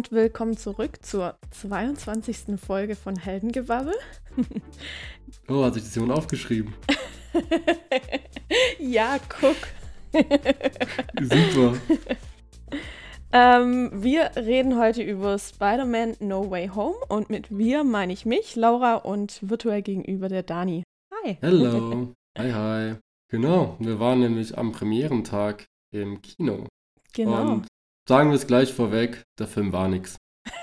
Und willkommen zurück zur 22. Folge von Heldengewabbel. oh, hat sich das jemand aufgeschrieben? ja, guck. Super. ähm, wir reden heute über Spider-Man No Way Home und mit wir meine ich mich, Laura und virtuell gegenüber der Dani. Hi. Hallo. hi, hi. Genau, wir waren nämlich am Premierentag im Kino. Genau. Und sagen wir es gleich vorweg, der Film war nix.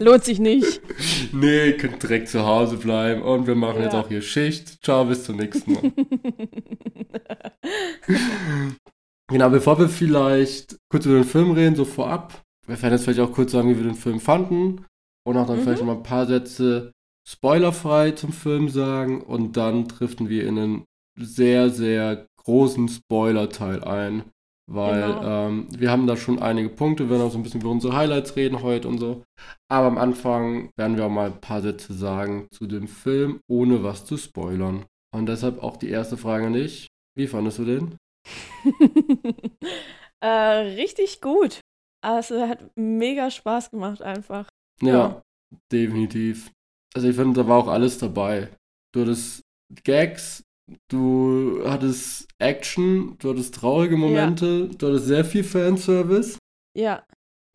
Lohnt sich nicht. Nee, könnt direkt zu Hause bleiben und wir machen Ja. jetzt auch hier Schicht. Ciao, bis zum nächsten Mal. genau, bevor wir vielleicht kurz über den Film reden, so vorab, wir werden jetzt vielleicht auch kurz sagen, wie wir den Film fanden und auch dann Mhm. vielleicht mal ein paar Sätze spoilerfrei zum Film sagen und dann driften wir in einen sehr, sehr großen Spoiler-Teil ein, weil Genau. ähm, wir haben da schon einige Punkte, wir werden auch so ein bisschen über unsere Highlights reden heute und so. Aber am Anfang werden wir auch mal ein paar Sätze sagen zu dem Film, ohne was zu spoilern. Und deshalb auch die erste Frage an dich. Wie fandest du den? äh, richtig gut. Also hat mega Spaß gemacht einfach. Ja, Ja. definitiv. Also ich finde, da war auch alles dabei. Du hattest Gags, du hattest Action, du hattest traurige Momente, du hattest sehr viel Fanservice Ja,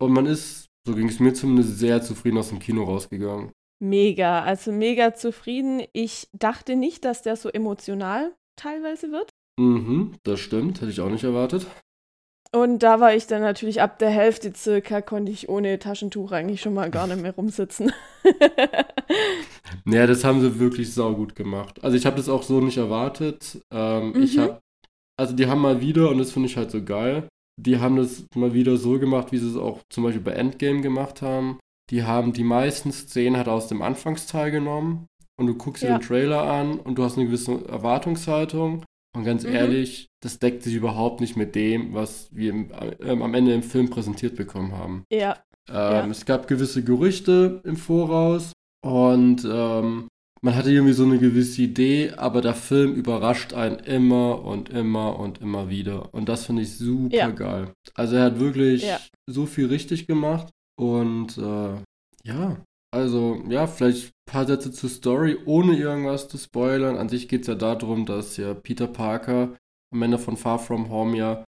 und man ist, so ging es mir zumindest, sehr zufrieden aus dem Kino rausgegangen. mega. Also mega zufrieden. Ich dachte nicht, dass der so emotional teilweise wird. Mhm, das stimmt, hätte ich auch nicht erwartet. Und da war ich dann natürlich ab der Hälfte circa, konnte ich ohne Taschentuch eigentlich schon mal gar nicht mehr rumsitzen. Naja, das haben sie wirklich saugut gemacht. Also ich habe das auch so nicht erwartet. Ähm, Ich Mhm. habe, also die haben mal wieder, und das finde ich halt so geil, die haben das mal wieder so gemacht, wie sie es auch zum Beispiel bei Endgame gemacht haben. Die haben die meisten Szenen halt aus dem Anfangsteil genommen und du guckst dir Ja. den Trailer an und du hast eine gewisse Erwartungshaltung. Und ganz Mhm. ehrlich, das deckt sich überhaupt nicht mit dem, was wir ähm, am Ende im Film präsentiert bekommen haben. ja, Ähm, Ja. Es gab gewisse Gerüchte im Voraus und ähm, man hatte irgendwie so eine gewisse Idee, aber der Film überrascht einen immer und immer und immer wieder. Und das finde ich super Ja. geil. Also er hat wirklich Ja. so viel richtig gemacht und äh, ja, also ja, vielleicht paar Sätze zur Story, ohne irgendwas zu spoilern. An sich geht es ja darum, dass ja Peter Parker am Ende von Far From Home ja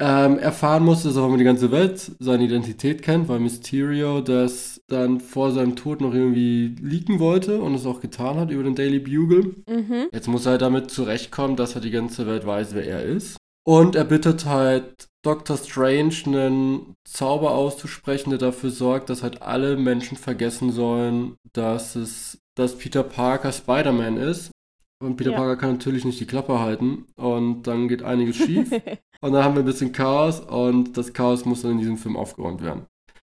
ähm, erfahren musste, dass auch immer die ganze Welt seine Identität kennt, weil Mysterio das dann vor seinem Tod noch irgendwie leaken wollte und es auch getan hat über den Daily Bugle. mhm. Jetzt muss er halt damit zurechtkommen, dass er die ganze Welt weiß, wer er ist. Und er bittet halt Dr. Strange einen Zauber auszusprechen, der dafür sorgt, dass halt alle Menschen vergessen sollen, dass es, dass Peter Parker Spider-Man ist. Und Peter Ja. Parker kann natürlich nicht die Klappe halten. Und dann geht einiges schief. Und dann haben wir ein bisschen Chaos und das Chaos muss dann in diesem Film aufgeräumt werden.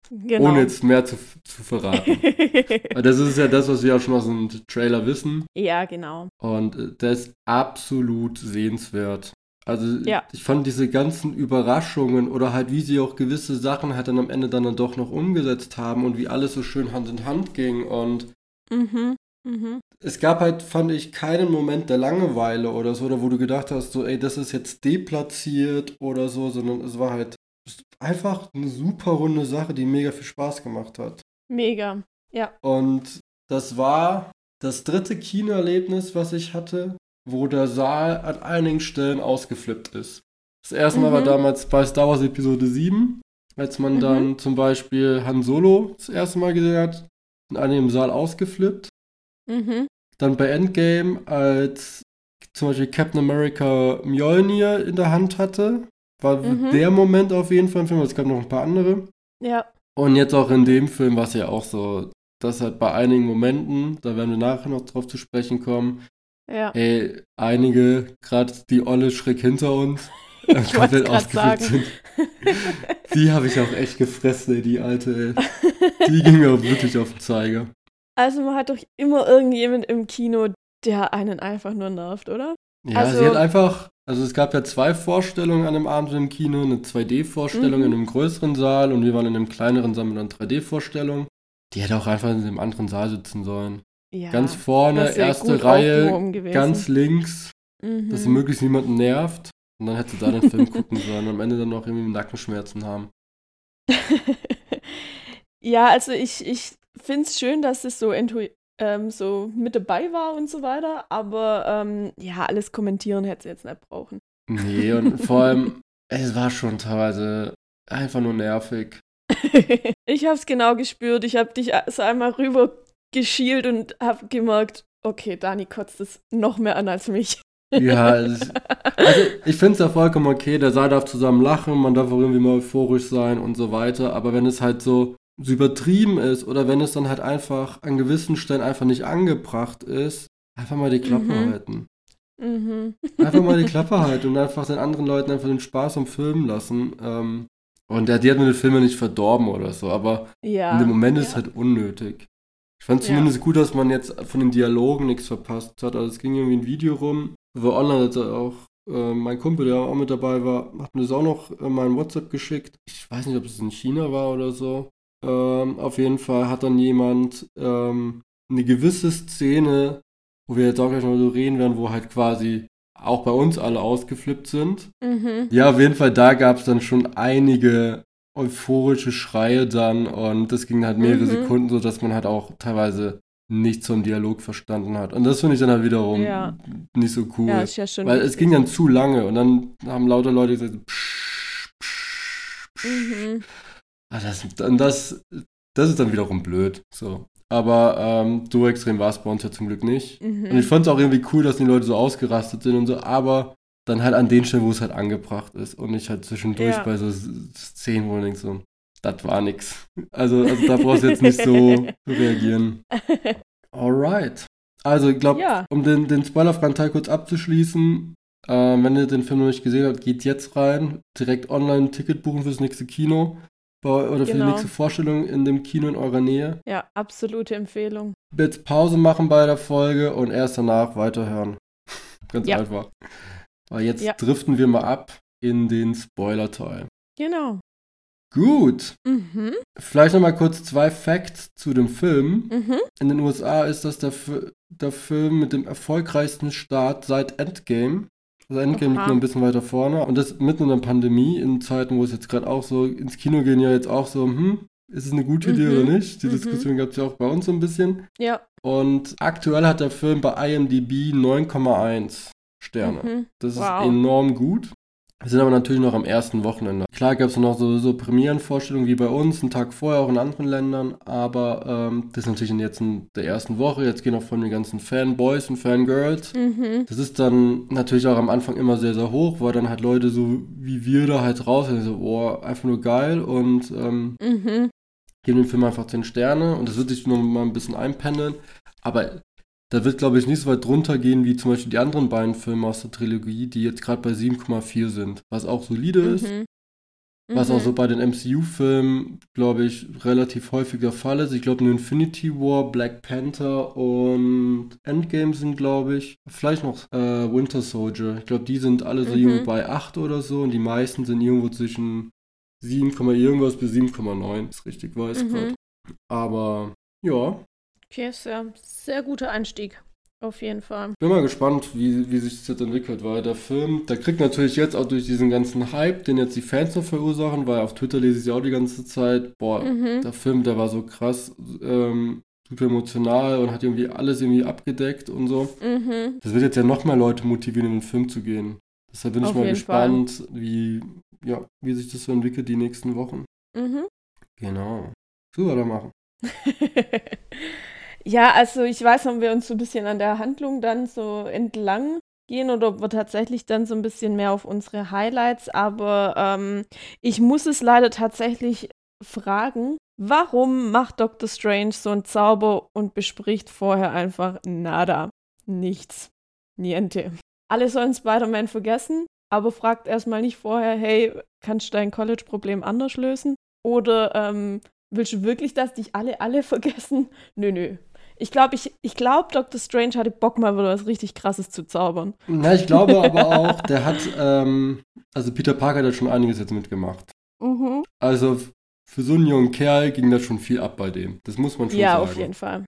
genau. Ohne jetzt mehr zu, zu verraten. Das ist ja das, was wir auch schon aus dem Trailer wissen. ja, genau. Und äh, der ist absolut sehenswert. Also Ja. ich fand diese ganzen Überraschungen oder halt wie sie auch gewisse Sachen halt dann am Ende dann, dann doch noch umgesetzt haben und wie alles so schön Hand in Hand ging. Und Mhm. Mhm. es gab halt, fand ich, keinen Moment der Langeweile oder so, oder wo du gedacht hast, so, ey, das ist jetzt deplatziert oder so, sondern es war halt einfach eine super runde Sache, die mega viel Spaß gemacht hat. Mega. Ja. Und das war das dritte Kinoerlebnis, was ich hatte, wo der Saal an einigen Stellen ausgeflippt ist. Das erste Mal war Mhm. damals bei Star Wars Episode 7, als man Mhm. dann zum Beispiel Han Solo das erste Mal gesehen hat, sind einige im Saal ausgeflippt. Mhm. Dann bei Endgame, als zum Beispiel Captain America Mjolnir in der Hand hatte, war Mhm. der Moment auf jeden Fall im Film, es gab noch ein paar andere. Ja. Und jetzt auch in dem Film war es ja auch so, dass halt bei einigen Momenten, da werden wir nachher noch drauf zu sprechen kommen, Ja. ey, einige, gerade die Olle schräg hinter uns, äh, komplett ausgeflippt sind. Die habe ich auch echt gefressen, ey, die alte, ey. Die ging mir auch wirklich auf den Zeiger. Also man hat doch immer irgendjemand im Kino, der einen einfach nur nervt, oder? Ja, Also- sie hat einfach, also es gab ja zwei Vorstellungen an dem Abend im Kino, eine 2D-Vorstellung Mhm. in einem größeren Saal und wir waren in einem kleineren Saal mit einer 3D-Vorstellung. Die hätte auch einfach in dem anderen Saal sitzen sollen. Ja. Ganz vorne, erste Reihe, ganz links, mhm. dass sie möglichst niemanden nervt. Und dann hätte sie da den Film gucken sollen und am Ende dann noch irgendwie Nackenschmerzen haben. Ja, also ich, ich finde es schön, dass es so, ähm, so mit dabei war und so weiter, aber ähm, ja, alles kommentieren hätte sie jetzt nicht brauchen. Nee, und vor allem, es war schon teilweise einfach nur nervig. ich habe es genau gespürt. Ich habe dich so einmal rüber geschielt und habe gemerkt, okay, Dani kotzt es noch mehr an als mich. Ja, also ich finde es ja vollkommen okay, der Sei darf zusammen lachen, man darf auch irgendwie mal euphorisch sein und so weiter, aber wenn es halt so, so übertrieben ist oder wenn es dann halt einfach an gewissen Stellen einfach nicht angebracht ist, einfach mal die Klappe mhm. halten. Mhm. Einfach mal die Klappe halten und einfach den anderen Leuten einfach den Spaß am Filmen lassen. Ähm, und der, die hat mir den Film ja nicht verdorben oder so, aber ja, in dem Moment ja. ist es halt unnötig. Ich fand zumindest ja. gut, dass man jetzt von den Dialogen nichts verpasst hat. Also es ging irgendwie ein Video rum, wo online hat auch äh, mein Kumpel, der auch mit dabei war, hat mir das auch noch in meinen WhatsApp geschickt. Ich weiß nicht, ob es in China war oder so. Ähm, auf jeden Fall hat dann jemand ähm, eine gewisse Szene, wo wir jetzt auch gleich noch so reden werden, wo halt quasi auch bei uns alle ausgeflippt sind. Mhm. Ja, auf jeden Fall, da gab es dann schon einige euphorische Schreie dann und das ging halt mehrere mhm. Sekunden, so dass man halt auch teilweise nichts zum Dialog verstanden hat. Und das finde ich dann halt wiederum ja. nicht so cool. Ja, ist ja schon weil es ging dann zu lange und dann haben lauter Leute gesagt, psch, psch, psch. Mhm. Ah, das, und das, das ist dann wiederum blöd. So. Aber ähm, so extrem war es bei uns ja zum Glück nicht. Mhm. Und ich fand es auch irgendwie cool, dass die Leute so ausgerastet sind und so, aber dann halt an den Stellen, wo es halt angebracht ist und nicht halt zwischendurch ja. bei so Szenen, wo man denkt so, das war nix. Also, also da brauchst du jetzt nicht so reagieren. Alright. Also ich glaube, ja. um den, den spoilerfreien kurz abzuschließen, äh, wenn ihr den Film noch nicht gesehen habt, geht jetzt rein, direkt online ein Ticket buchen fürs nächste Kino oder für genau. die nächste Vorstellung in dem Kino in eurer Nähe. Ja, absolute Empfehlung. Jetzt Pause machen bei der Folge und erst danach weiterhören. Ganz ja. einfach. Aber jetzt ja. driften wir mal ab in den Spoiler-Teil. Genau. Gut. Mhm. Vielleicht noch mal kurz zwei Facts zu dem Film. Mhm. In den USA ist das der, der Film mit dem erfolgreichsten Start seit Endgame. Also Endgame liegt noch ein bisschen weiter vorne. Und das mitten in der Pandemie, in Zeiten, wo es jetzt gerade auch so ins Kino gehen, ja jetzt auch so, hm, ist es eine gute Idee mhm. oder nicht? Die mhm. Diskussion gab es ja auch bei uns so ein bisschen. Ja. Und aktuell hat der Film bei IMDb 9,1 Sterne. Mhm. Das wow. ist enorm gut. Wir sind aber natürlich noch am ersten Wochenende. Klar gab es noch so, so Premierenvorstellungen wie bei uns, einen Tag vorher auch in anderen Ländern, aber ähm, das ist natürlich jetzt in der ersten Woche. Jetzt gehen auch von den ganzen Fanboys und Fangirls. Mhm. Das ist dann natürlich auch am Anfang immer sehr, sehr hoch, weil dann halt Leute so wie wir da halt raus sind, so, boah, einfach nur geil und ähm, mhm. geben dem Film einfach 10 Sterne und das wird sich noch mal ein bisschen einpendeln. Aber da wird, glaube ich, nicht so weit drunter gehen wie zum Beispiel die anderen beiden Filme aus der Trilogie, die jetzt gerade bei 7,4 sind, was auch solide mhm. ist. Was mhm. auch so bei den MCU-Filmen, glaube ich, relativ häufig der Fall ist. Ich glaube, nur Infinity War, Black Panther und Endgame sind, glaube ich, vielleicht noch äh, Winter Soldier. Ich glaube, die sind alle so mhm. irgendwo bei 8 oder so und die meisten sind irgendwo zwischen 7, irgendwas bis 7,9, ist richtig weiß mhm. gerade. Aber ja, Okay, ist ja sehr guter Einstieg. Auf jeden Fall. Bin mal gespannt, wie, wie sich das jetzt entwickelt, weil der Film, der kriegt natürlich jetzt auch durch diesen ganzen Hype, den jetzt die Fans noch verursachen, weil auf Twitter lese ich ja auch die ganze Zeit, boah, mhm. der Film, der war so krass, ähm, super emotional und hat irgendwie alles irgendwie abgedeckt und so. Mhm. Das wird jetzt ja noch mehr Leute motivieren, in den Film zu gehen. Deshalb bin auf ich mal gespannt, wie, ja, wie sich das so entwickelt die nächsten Wochen. Mhm. Genau. So, weitermachen. Ja, also ich weiß, ob wir uns so ein bisschen an der Handlung dann so entlang gehen oder ob wir tatsächlich dann so ein bisschen mehr auf unsere Highlights, aber ähm, ich muss es leider tatsächlich fragen, warum macht Doctor Strange so einen Zauber und bespricht vorher einfach nada, nichts, niente. Alle sollen Spider-Man vergessen, aber fragt erstmal nicht vorher, hey, kannst du dein College-Problem anders lösen? Oder ähm, willst du wirklich, dass dich alle, alle vergessen? Nö, nö, ich glaube, ich, ich glaub, Dr. Strange hatte Bock, mal was richtig Krasses zu zaubern. Na, ich glaube aber auch, der hat, ähm, also Peter Parker hat schon einiges jetzt mitgemacht. Mhm. Also für so einen jungen Kerl ging da schon viel ab bei dem. Das muss man schon ja, sagen. Ja, auf jeden Fall.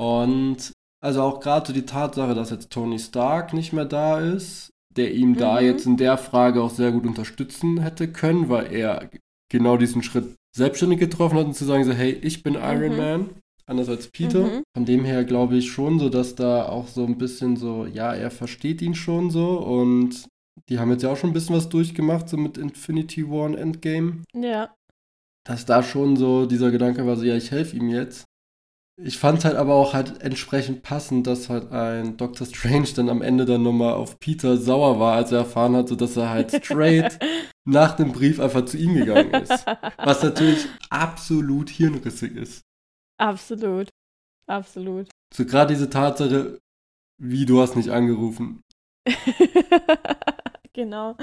Und also auch gerade so die Tatsache, dass jetzt Tony Stark nicht mehr da ist, der ihm mhm. da jetzt in der Frage auch sehr gut unterstützen hätte können, weil er genau diesen Schritt selbstständig getroffen hat und zu sagen, so, hey, ich bin Iron Mhm. Man, anders als Peter. Mhm. Von dem her glaube ich schon so, dass da auch so ein bisschen so, ja, er versteht ihn schon so und die haben jetzt ja auch schon ein bisschen was durchgemacht, so mit Infinity War und Endgame. Ja. Dass da schon so dieser Gedanke war, so, ja, ich helfe ihm jetzt. Ich fand halt aber auch halt entsprechend passend, dass halt ein Doctor Strange dann am Ende dann nochmal auf Peter sauer war, als er erfahren hatte, dass er halt straight nach dem Brief einfach zu ihm gegangen ist. Was natürlich absolut hirnrissig ist. Absolut. Absolut. So gerade diese Tatsache, wie du hast nicht angerufen. genau.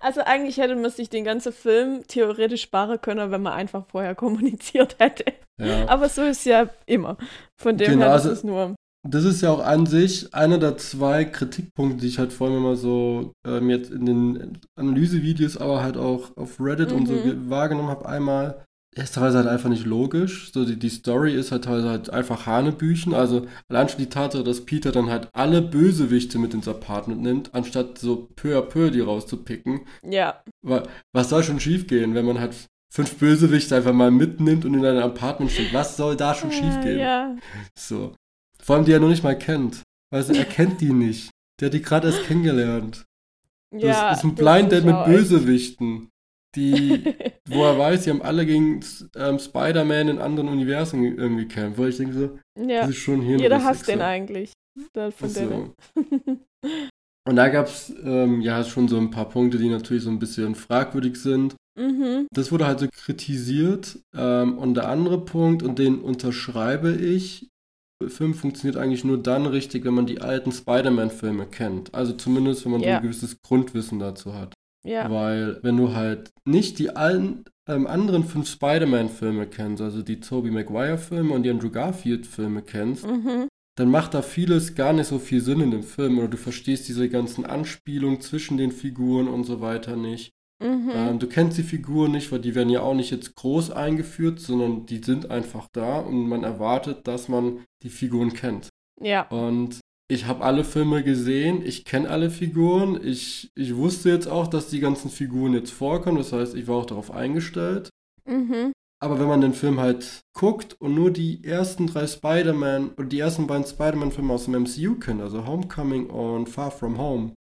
Also eigentlich hätte man sich den ganzen Film theoretisch sparen können, wenn man einfach vorher kommuniziert hätte. Ja. Aber so ist ja immer. Von dem Genau, her, das also- ist nur. Das ist ja auch an sich einer der zwei Kritikpunkte, die ich halt vorhin immer so ähm, jetzt in den Analysevideos, aber halt auch auf Reddit und so Mhm. ge- wahrgenommen habe. Einmal, ist teilweise halt einfach nicht logisch. So die, die Story ist halt teilweise halt einfach Hanebüchen. Also allein schon die Tatsache, dass Peter dann halt alle Bösewichte mit ins Apartment nimmt, anstatt so peu à peu die rauszupicken. Ja. Wa- Was soll schon schiefgehen, wenn man halt fünf Bösewichte einfach mal mitnimmt und in ein Apartment schickt? Was soll da schon schiefgehen? Äh, Ja. So. Vor allem, die er noch nicht mal kennt. Also er kennt die nicht. Der hat die gerade erst kennengelernt. Das ja, ist ein Blind Date mit Bösewichten. Die, wo er weiß, die haben alle gegen ähm, Spider-Man in anderen Universen irgendwie gekämpft. Weil ich denke so, echt- das ja. ist schon hier Jeder hasst den eigentlich. Da- Von So. Und da gab es ähm, ja schon so ein paar Punkte, die natürlich so ein bisschen fragwürdig sind. mhm. Das wurde halt so kritisiert. Ähm, und der andere Punkt, und den unterschreibe ich, der Film funktioniert eigentlich nur dann richtig, wenn man die alten Spider-Man-Filme kennt. Also zumindest, wenn man so Ja. ein gewisses Grundwissen dazu hat. Ja. Weil wenn du halt nicht die allen ähm, anderen fünf Spider-Man-Filme kennst, also die Tobey Maguire-Filme und die Andrew Garfield-Filme kennst, Mhm. dann macht da vieles gar nicht so viel Sinn in dem Film oder du verstehst diese ganzen Anspielungen zwischen den Figuren und so weiter nicht. Mhm. Ähm, du kennst die Figuren nicht, weil die werden ja auch nicht jetzt groß eingeführt, sondern die sind einfach da und man erwartet, dass man die Figuren kennt. ja. Und ich habe alle Filme gesehen, ich kenne alle Figuren, ich, ich wusste jetzt auch, dass die ganzen Figuren jetzt vorkommen, das heißt, ich war auch darauf eingestellt. Mhm. Aber wenn man den Film halt guckt und nur die ersten drei Spider-Man und die ersten beiden Spider-Man-Filme aus dem MCU kennt, also Homecoming und Far From Home,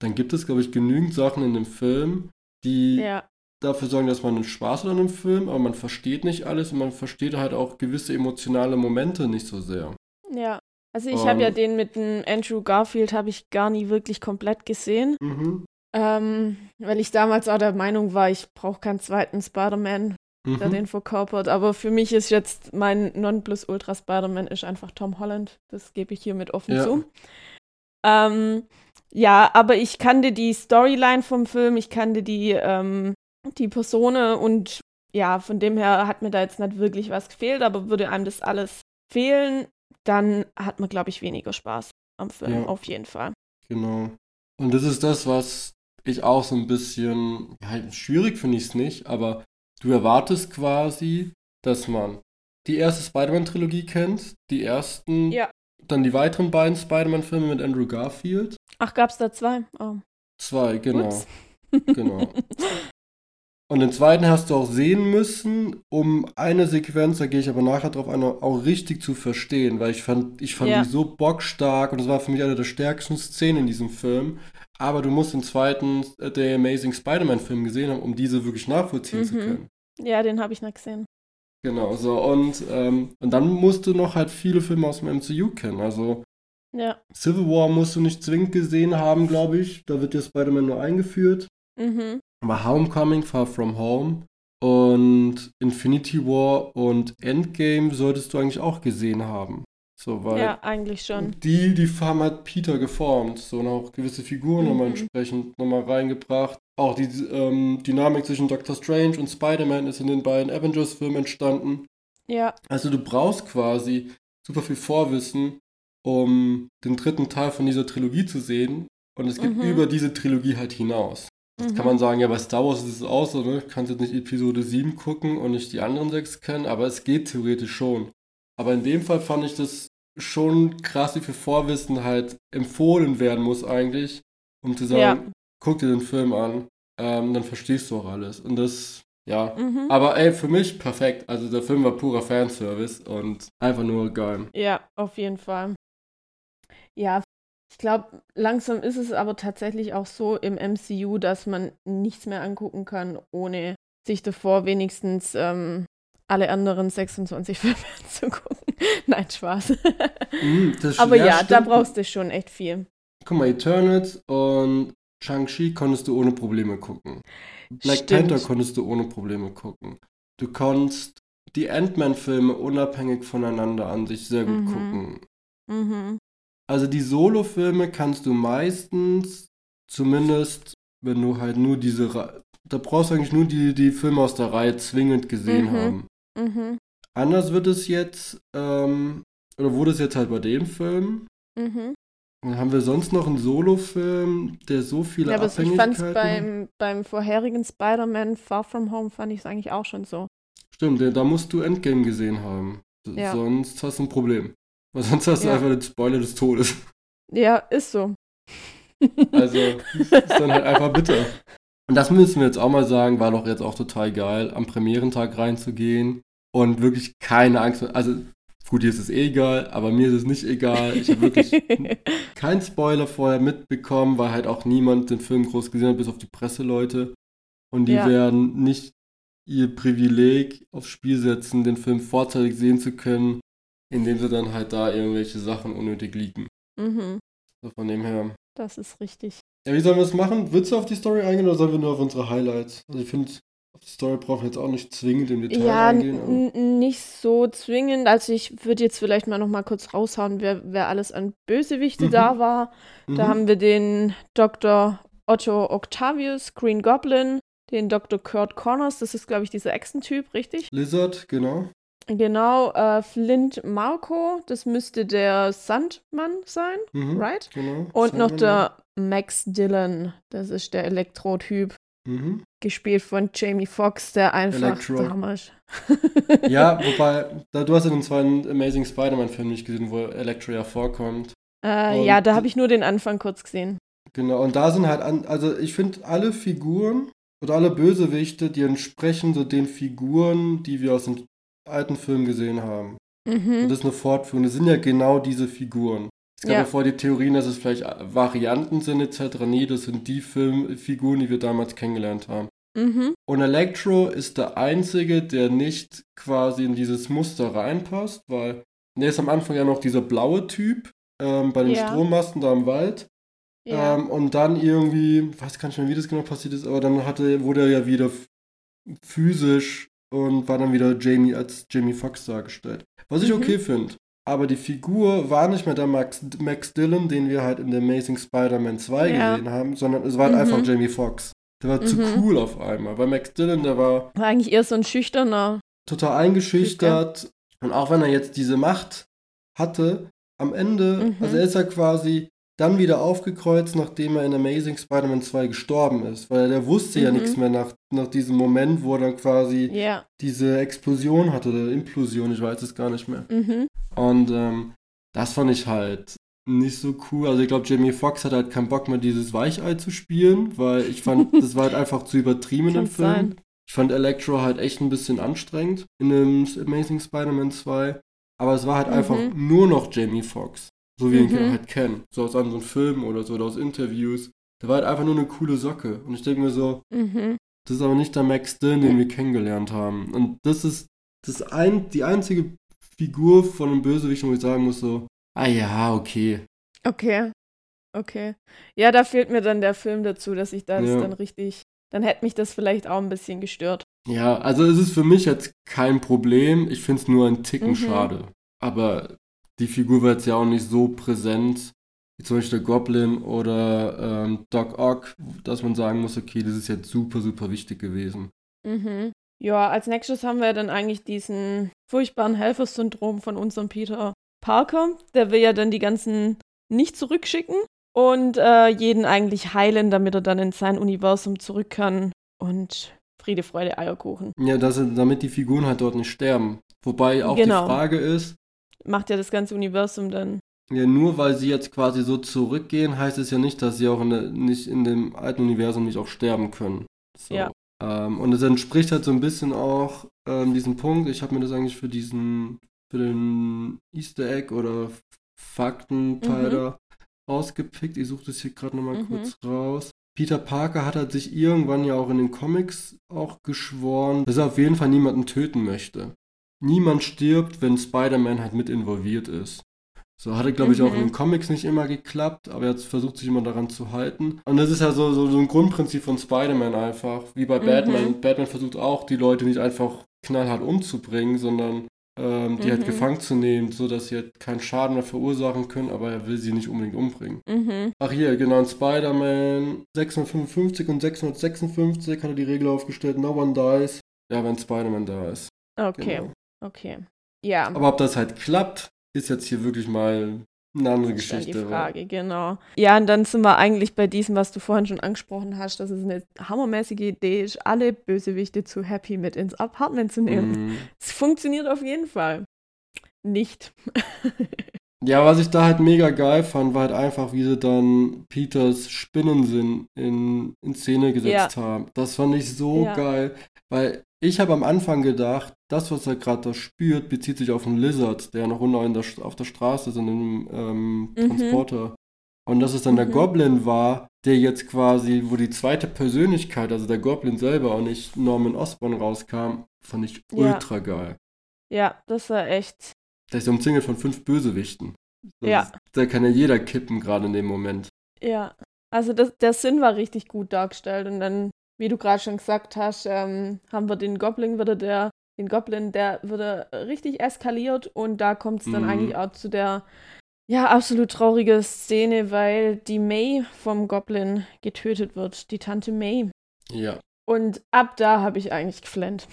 dann gibt es, glaube ich, genügend Sachen in dem Film, die Ja. dafür sorgen, dass man einen Spaß hat an dem Film, aber man versteht nicht alles und man versteht halt auch gewisse emotionale Momente nicht so sehr. Ja. Also ich habe ja den mit dem Andrew Garfield habe ich gar nie wirklich komplett gesehen, Mhm. ähm, weil ich damals auch der Meinung war, ich brauche keinen zweiten Spider-Man, der Mhm. den verkörpert. Aber für mich ist jetzt mein Nonplusultra Spider-Man ist einfach Tom Holland. Das gebe ich hiermit offen Ja. zu. Ähm, ja, aber ich kannte die Storyline vom Film, ich kannte die, ähm, die Personen und ja, von dem her hat mir da jetzt nicht wirklich was gefehlt, aber würde einem das alles fehlen, dann hat man, glaube ich, weniger Spaß am Film, Ja. auf jeden Fall. Genau. Und das ist das, was ich auch so ein bisschen, ja, schwierig finde ich es nicht, aber du erwartest quasi, dass man die erste Spider-Man-Trilogie kennt, die ersten, Ja. dann die weiteren beiden Spider-Man-Filme mit Andrew Garfield. Ach, gab's da zwei? Oh. Zwei, genau. Ups. Genau. Und den zweiten hast du auch sehen müssen, um eine Sequenz, da gehe ich aber nachher drauf ein, auch richtig zu verstehen, weil ich fand, ich fand Ja. die so bockstark und es war für mich eine der stärksten Szenen in diesem Film. Aber du musst den zweiten äh, The Amazing Spider-Man-Film gesehen haben, um diese wirklich nachvollziehen zu Mhm. können. Ja, den habe ich nicht gesehen. Genau, so. Und, ähm, und dann musst du noch halt viele Filme aus dem MCU kennen. Also Ja. Civil War musst du nicht zwingend gesehen haben, glaube ich. Da wird ja Spider-Man nur eingeführt. Mhm. Aber Homecoming, Far From Home und Infinity War und Endgame solltest du eigentlich auch gesehen haben. So, weil Ja, eigentlich schon. die, die haben halt Peter geformt. So, und auch gewisse Figuren nochmal Mhm. entsprechend nochmal reingebracht. Auch die ähm, Dynamik zwischen Doctor Strange und Spider-Man ist in den beiden Avengers-Filmen entstanden. Ja, Also du brauchst quasi super viel Vorwissen, um den dritten Teil von dieser Trilogie zu sehen. Und es geht Mhm. über diese Trilogie halt hinaus. Jetzt Mhm. kann man sagen, ja, bei Star Wars ist es auch so, ne? Kannst jetzt nicht Episode 7 gucken und nicht die anderen sechs kennen, aber es geht theoretisch schon. Aber in dem Fall fand ich das schon krass, wie viel Vorwissen halt empfohlen werden muss eigentlich, um zu sagen, Ja. guck dir den Film an, ähm, dann verstehst du auch alles. Und das ja. Mhm. Aber ey, für mich perfekt. Also der Film war purer Fanservice und einfach nur geil. Ja, auf jeden Fall. Ja, ich glaube, langsam ist es aber tatsächlich auch so im MCU, dass man nichts mehr angucken kann, ohne sich davor wenigstens ähm, alle anderen 26 Filme anzugucken. Nein, Spaß. Mm, aber ja, ja da brauchst du schon echt viel. Guck mal, Eternals und Shang-Chi konntest du ohne Probleme gucken. Black Stimmt. Panther konntest du ohne Probleme gucken. Du konntest die Ant-Man-Filme unabhängig voneinander an sich sehr gut mhm. gucken. Mhm. Also die Solo-Filme kannst du meistens, zumindest wenn du halt nur diese, Re da brauchst du eigentlich nur die, die Filme aus der Reihe zwingend gesehen mhm. haben. Mhm. Anders wird es jetzt, ähm, oder wurde es jetzt halt bei dem Film. Mhm. Dann haben wir sonst noch einen Solo-Film, der so viele ja, aber Abhängigkeiten... Ich fand beim, beim vorherigen Spider-Man Far From Home fand ich es eigentlich auch schon so. Stimmt, da musst du Endgame gesehen haben. Ja. Sonst hast du ein Problem. Weil sonst hast du ja. einfach den Spoiler des Todes. Ja, ist so. Also, ist dann halt einfach bitter. Und das müssen wir jetzt auch mal sagen, war doch jetzt auch total geil, am Premierentag reinzugehen und wirklich keine Angst. Also, gut, dir ist es eh egal, aber mir ist es nicht egal. Ich habe wirklich keinen Spoiler vorher mitbekommen, weil halt auch niemand den Film groß gesehen hat, bis auf die Presseleute. Und die ja. werden nicht ihr Privileg aufs Spiel setzen, den Film vorzeitig sehen zu können, indem sie dann halt da irgendwelche Sachen unnötig liegen. Mhm. So von dem her. Das ist richtig. Ja, wie sollen wir das machen? Willst du auf die Story eingehen oder sollen wir nur auf unsere Highlights? Also ich finde, auf die Story brauchen wir jetzt auch nicht zwingend im Detail ja, eingehen. Ja, nicht so zwingend. Also ich würde jetzt vielleicht mal noch mal kurz raushauen, wer, wer alles an Bösewichte mhm. da war. Da mhm. haben wir den Dr. Otto Octavius, Green Goblin, den Dr. Kurt Connors, das ist, glaube ich, dieser Echsen-Typ, richtig? Lizard, genau. Genau, äh, Flint Marco, das müsste der Sandmann sein, mhm, right? Genau. Und Sandman, noch der Max Dillon, das ist der Elektro-Typ. Mhm. Gespielt von Jamie Foxx, der einfach damals. ja, wobei, da, du hast ja den zweiten Amazing Spider-Man-Film nicht gesehen, wo Electro ja vorkommt. Äh, ja, da habe ich nur den Anfang kurz gesehen. Genau, und da sind halt, an, also ich finde alle Figuren oder alle Bösewichte, die entsprechen so den Figuren, die wir aus den alten Filmen gesehen haben. Mhm. Und das ist eine Fortführung. Das sind ja genau diese Figuren. Es gab ja. ja vorher die Theorien, dass es vielleicht Varianten sind etc. Nee, das sind die Filmfiguren, die wir damals kennengelernt haben. Mhm. Und Electro ist der Einzige, der nicht quasi in dieses Muster reinpasst, weil der ist am Anfang ja noch dieser blaue Typ ähm, bei den ja. Strommasten da im Wald. Ja. Ähm, und dann irgendwie, weiß gar nicht mehr, wie das genau passiert ist, aber dann hatte, wurde er ja wieder physisch und war dann wieder Jamie als Jamie Foxx dargestellt. Was ich mhm. okay finde. Aber die Figur war nicht mehr der Max, Max Dillon, den wir halt in The Amazing Spider-Man 2 ja. gesehen haben, sondern es war halt mhm. einfach Jamie Foxx. Der war mhm. zu cool auf einmal. Weil Max Dillon, der war. War eigentlich eher so ein schüchterner. Total eingeschüchtert. Und auch wenn er jetzt diese Macht hatte, am Ende, mhm. also er ist ja quasi dann wieder aufgekreuzt, nachdem er in Amazing Spider-Man 2 gestorben ist. Weil der wusste mhm. ja nichts mehr nach, nach diesem Moment, wo er dann quasi yeah. diese Explosion hatte oder Implosion, ich weiß es gar nicht mehr. Mhm. Und ähm, das fand ich halt nicht so cool. Also ich glaube, Jamie Foxx hat halt keinen Bock mehr, dieses Weichei zu spielen, weil ich fand, das war halt einfach zu übertrieben im Film. Sein. Ich fand Electro halt echt ein bisschen anstrengend in dem Amazing Spider-Man 2. Aber es war halt mhm. einfach nur noch Jamie Foxx. So wie mhm. ich ihn halt kenne. So aus anderen Filmen oder so oder aus Interviews. Der war halt einfach nur eine coole Socke. Und ich denke mir so, mhm. das ist aber nicht der Max Dillon, den wir kennengelernt haben. Und das ist das ein, die einzige Figur von einem Bösewicht, wo ich sagen muss so, ah ja, okay. Okay. Okay. Ja, da fehlt mir dann der Film dazu, dass ich das ja. dann richtig, dann hätte mich das vielleicht auch ein bisschen gestört. Ja, also es ist für mich jetzt kein Problem. Ich finde es nur ein Ticken mhm. schade. Aber die Figur war jetzt ja auch nicht so präsent, wie zum Beispiel der Goblin oder ähm, Doc Ock, dass man sagen muss, okay, das ist jetzt super, super wichtig gewesen. Mhm. Ja, als nächstes haben wir dann eigentlich diesen furchtbaren Helfersyndrom von unserem Peter Parker. Der will ja dann die ganzen nicht zurückschicken und äh, jeden eigentlich heilen, damit er dann in sein Universum zurück kann. Und Friede, Freude, Eierkuchen. Ja, das, damit die Figuren halt dort nicht sterben. Wobei auch genau. die Frage ist, macht ja das ganze Universum dann. Ja, nur weil sie jetzt quasi so zurückgehen, heißt es ja nicht, dass sie auch in der, nicht in dem alten Universum nicht auch sterben können. So. Ja. Ähm, und es entspricht halt so ein bisschen auch ähm, diesem Punkt. Ich habe mir das eigentlich für diesen, für den Easter Egg oder Faktenteil Mhm. da rausgepickt. Ich suche das hier gerade nochmal Mhm. kurz raus. Peter Parker hat halt sich irgendwann ja auch in den Comics auch geschworen, dass er auf jeden Fall niemanden töten möchte. Niemand stirbt, wenn Spider-Man halt mit involviert ist. So hatte, glaube ich, auch in Mhm. den Comics nicht immer geklappt, aber er hat versucht, sich immer daran zu halten. Und das ist ja so, so, so ein Grundprinzip von Spider-Man einfach. Wie bei Mhm. Batman. Batman versucht auch, die Leute nicht einfach knallhart umzubringen, sondern ähm, die halt Mhm. gefangen zu nehmen, sodass sie halt keinen Schaden mehr verursachen können, aber er will sie nicht unbedingt umbringen. Mhm. Ach hier, genau, in Spider-Man 655 und 656 hat er die Regel aufgestellt, no one dies. Ja, wenn Spider-Man da ist. Okay, Genau. Okay. Ja. Aber ob das halt klappt, ist jetzt hier wirklich mal eine andere Das ist dann Geschichte. die Frage, genau. Ja, und dann sind wir eigentlich bei diesem, was du vorhin schon angesprochen hast, dass es eine hammermäßige Idee ist, alle Bösewichte zu Happy mit ins Apartment zu nehmen. Mhm. Es funktioniert auf jeden Fall. Nicht. Ja, was ich da halt mega geil fand, war halt einfach, wie sie dann Peters Spinnensinn in, in Szene gesetzt haben. Das fand ich so Ja. geil, weil ich habe am Anfang gedacht, das, was er gerade da spürt, bezieht sich auf einen Lizard, der noch unten der, auf der Straße ist, in einem ähm, Mhm. Transporter. Und dass es dann der Mhm. Goblin war, der jetzt quasi, wo die zweite Persönlichkeit, also der Goblin selber und nicht Norman Osborn rauskam, fand ich Ja. ultra geil. Ja, das war echt. Der ist umzingelt von fünf Bösewichten. Das Ja. ist- Da kann ja jeder kippen, gerade in dem Moment. Ja. Also das, der Sinn war richtig gut dargestellt. Und dann, wie du gerade schon gesagt hast, ähm, haben wir den Goblin wieder der, den Goblin, der wurde richtig eskaliert und da kommt es dann Mhm. eigentlich auch zu der ja, absolut traurige Szene, weil die May vom Goblin getötet wird, die Tante May. Ja. Und ab da habe ich eigentlich geflennt.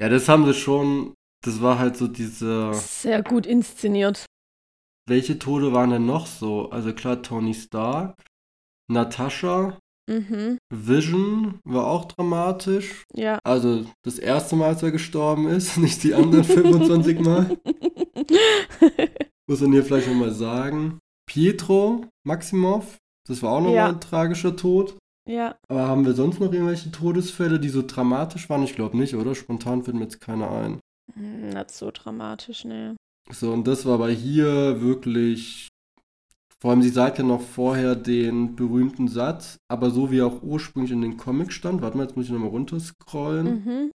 Ja, das haben sie schon. Das war halt so diese. Sehr gut inszeniert. Welche Tode waren denn noch so? Also klar, Tony Stark, Natascha, Mhm. Vision war auch dramatisch. Ja. Also das erste Mal, als er gestorben ist, nicht die anderen 25 Mal. Muss man hier vielleicht nochmal sagen. Pietro Maximov, das war auch nochmal Ja. ein tragischer Tod. ja. Aber haben wir sonst noch irgendwelche Todesfälle, die so dramatisch waren? Ich glaube nicht, oder? Spontan fällt mir jetzt keiner ein. Hm, Nicht so dramatisch, ne. So, und das war aber hier wirklich. Vor allem, sie sagt ja noch vorher den berühmten Satz, aber so wie er auch ursprünglich in den Comics stand. Warte mal, jetzt muss ich nochmal runterscrollen. Mhm.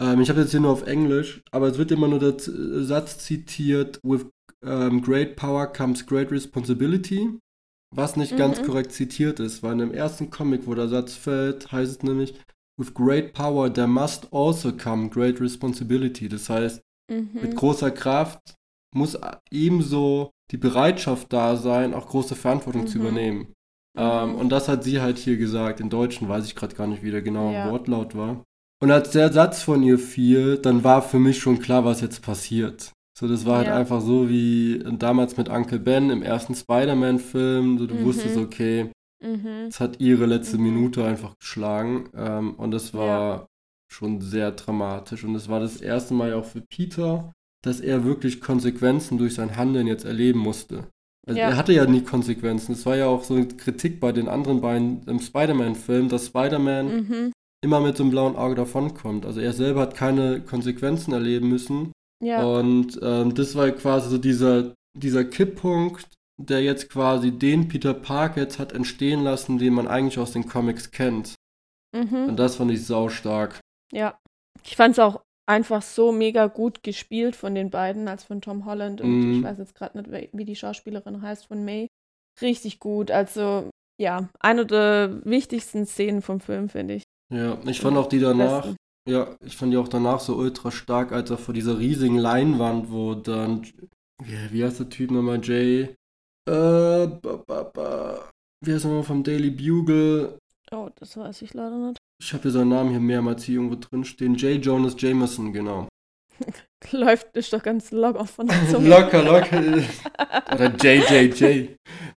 Ähm, ich habe jetzt hier nur auf Englisch, aber es wird immer nur der äh, Satz zitiert: With ähm, great power comes great responsibility. Was nicht ganz Mhm. korrekt zitiert ist, weil in dem ersten Comic, wo der Satz fällt, heißt es nämlich: With great power there must also come great responsibility. Das heißt, mit Mhm. großer Kraft muss ebenso die Bereitschaft da sein, auch große Verantwortung zu Mhm. übernehmen. Ähm, Mhm. und das hat sie halt hier gesagt. In Deutschen weiß ich gerade gar nicht, wie der genaue Ja. Wortlaut war. Und als der Satz von ihr fiel, dann war für mich schon klar, was jetzt passiert. So, das war halt Ja. einfach so wie damals mit Uncle Ben im ersten Spider-Man-Film. So, du Mhm. wusstest, okay, Mhm. es hat ihre letzte Mhm. Minute einfach geschlagen. Ähm, und das war schon sehr dramatisch. Und es war das erste Mal auch für Peter, dass er wirklich Konsequenzen durch sein Handeln jetzt erleben musste. Also Ja. er hatte ja nie Konsequenzen. Es war ja auch so eine Kritik bei den anderen beiden im Spider-Man-Film, dass Spider-Man Mhm. immer mit so einem blauen Auge davonkommt. Also er selber hat keine Konsequenzen erleben müssen. Ja. Und ähm, das war quasi so dieser, dieser Kipppunkt, der jetzt quasi den Peter Parker jetzt hat entstehen lassen, den man eigentlich aus den Comics kennt. Mhm. Und das fand ich saustark. Ja. Ich fand es auch einfach so mega gut gespielt von den beiden, als von Tom Holland und Mhm. ich weiß jetzt gerade nicht, wie- wie die Schauspielerin heißt, von May. Richtig gut. Also, ja, eine der wichtigsten Szenen vom Film, finde ich. Ja, ich fand auch die danach, Besten. ja, ich fand die auch danach so ultra stark, als er vor dieser riesigen Leinwand, wo dann, wie, wie heißt der Typ nochmal, Jay? Äh, ba, ba, ba. Wie heißt er nochmal vom Daily Bugle? Oh, das weiß ich leider nicht. Ich habe hier seinen Namen hier mehrmals hier irgendwo drin stehen. J. Jonas Jameson, genau. Läuft ist doch ganz locker von der Zunge. locker, locker. Oder JJJ.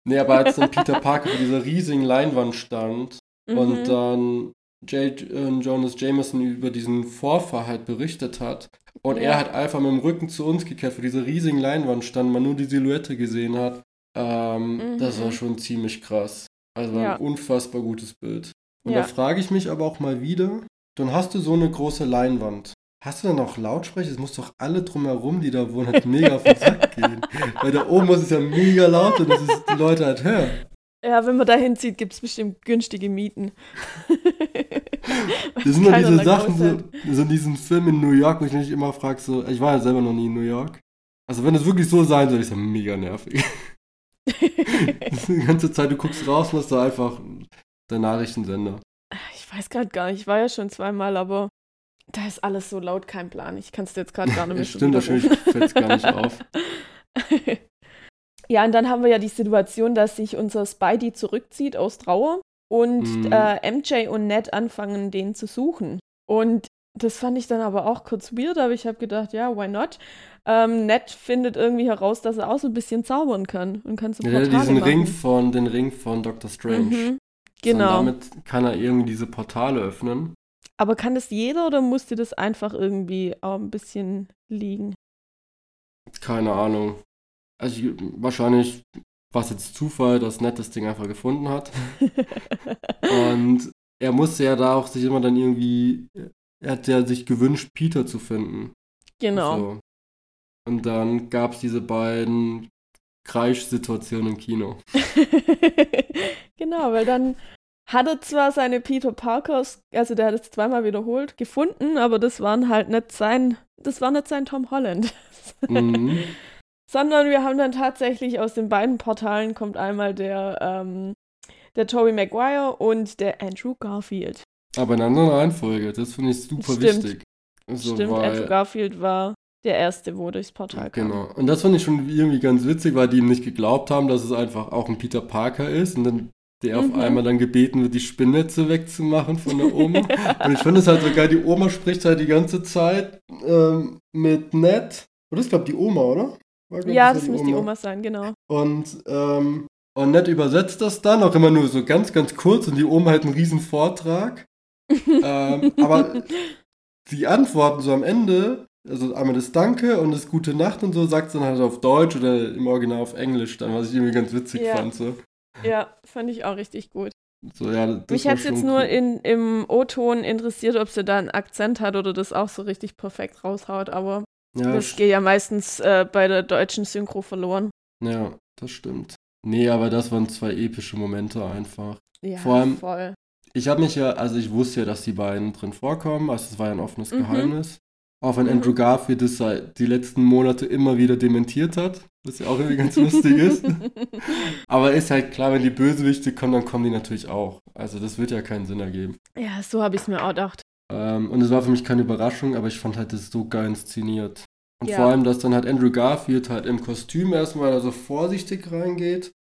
Nee, aber als dann Peter Parker vor dieser riesigen Leinwand stand Mhm. und dann J. äh, Jonas Jameson über diesen Vorfall halt berichtet hat und Ja. er hat einfach mit dem Rücken zu uns gekehrt, vor dieser riesigen Leinwand stand, man nur die Silhouette gesehen hat. Ähm, Mhm. Das war schon ziemlich krass. Also war Ja. ein unfassbar gutes Bild. Und ja. da frage ich mich aber auch mal wieder, dann hast du so eine große Leinwand. Hast du dann auch Lautsprecher? Es muss doch alle drumherum, die da wohnen, halt mega auf den Sack gehen. Weil da oben muss es ja mega laut und das ist, die Leute halt hören. Ja, wenn man da hinzieht, gibt es bestimmt günstige Mieten. das sind doch diese Sachen, so, so in diesem Film in New York, wo ich mich immer frage, so, ich war ja selber noch nie in New York. Also wenn es wirklich so sein soll, ist ja mega nervig. die ganze Zeit, du guckst raus und hast da einfach der Nachrichtensender. Ich weiß gerade gar nicht, ich war ja schon zweimal, aber da ist alles so laut, kein Plan. Ich kann es jetzt gerade gar nicht mehr Stimmt, das fällt es gar nicht auf. ja, und dann haben wir ja die Situation, dass sich unser Spidey zurückzieht aus Trauer und mhm. äh, MJ und Ned anfangen, den zu suchen. Und das fand ich dann aber auch kurz weird, aber ich habe gedacht, ja, why not? Ähm, Ned findet irgendwie heraus, dass er auch so ein bisschen zaubern kann und kann so ja, diesen machen. Ring von, den Ring von Doctor Strange. Mhm. Genau. Und damit kann er irgendwie diese Portale öffnen. Aber kann das jeder oder muss dir das einfach irgendwie auch ein bisschen liegen? Keine Ahnung. Also ich, wahrscheinlich war es jetzt Zufall, dass Ned das Ding einfach gefunden hat. Und er musste ja da auch sich immer dann irgendwie, er hat ja sich gewünscht, Peter zu finden. Genau. So. Und dann gab es diese beiden Kreischsituationen im Kino. genau, weil dann hat er zwar seine Peter Parkers, also der hat es zweimal wiederholt, gefunden, aber das waren halt nicht sein, das war nicht sein Tom Holland. Mhm. Sondern wir haben dann tatsächlich aus den beiden Portalen kommt einmal der, ähm, der Tobey Maguire und der Andrew Garfield. Aber in einer Reihenfolge, das finde ich super Stimmt. wichtig. Also, Stimmt, Andrew Garfield war der Erste, wo durchs Portal kam. Genau. Und das fand ich schon irgendwie ganz witzig, weil die ihm nicht geglaubt haben, dass es einfach auch ein Peter Parker ist. Und dann der mhm. auf einmal dann gebeten wird, die Spinnnetze wegzumachen von der Oma. und ich finde es halt so geil, die Oma spricht halt die ganze Zeit ähm, mit Ned. Oder ist, glaube die Oma, oder? Glaub, ja, das, das muss die Oma sein, genau. Und, ähm, und Ned übersetzt das dann auch immer nur so ganz, ganz kurz und die Oma hat einen riesen Vortrag. ähm, aber die Antworten so am Ende, also einmal das Danke und das Gute Nacht und so, sagt sie dann halt auf Deutsch oder im Original auf Englisch dann, was ich irgendwie ganz witzig ja. fand. So. Ja, fand ich auch richtig gut. So, ja, Mich hätte es jetzt nur in, im O-Ton interessiert, ob sie da einen Akzent hat oder das auch so richtig perfekt raushaut, aber ja, das geht ja meistens äh, bei der deutschen Synchro verloren. Ja, das stimmt. Nee, aber das waren zwei epische Momente einfach. Ja, Vor allem, voll. Ich habe mich ja, also ich wusste ja, dass die beiden drin vorkommen, also es war ja ein offenes mhm. Geheimnis. Auch wenn mhm. Andrew Garfield das seit die letzten Monate immer wieder dementiert hat, was ja auch irgendwie ganz lustig ist. Aber ist halt klar, wenn die Bösewichte kommen, dann kommen die natürlich auch. Also das wird ja keinen Sinn ergeben. Ja, so habe ich es mir auch gedacht. Ähm, und es war für mich keine Überraschung, aber ich fand halt das so geil inszeniert. Und ja. vor allem, dass dann halt Andrew Garfield halt im Kostüm erstmal so vorsichtig reingeht.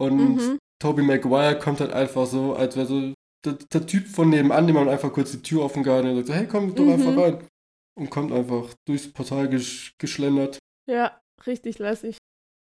Und mhm. Tobey Maguire kommt halt einfach so, als wäre so der, der, Typ von nebenan, dem man einfach kurz die Tür offen gehalten und sagt, so, hey, komm doch mhm. einfach rein und kommt einfach durchs Portal gesch geschlendert. Ja, richtig lässig.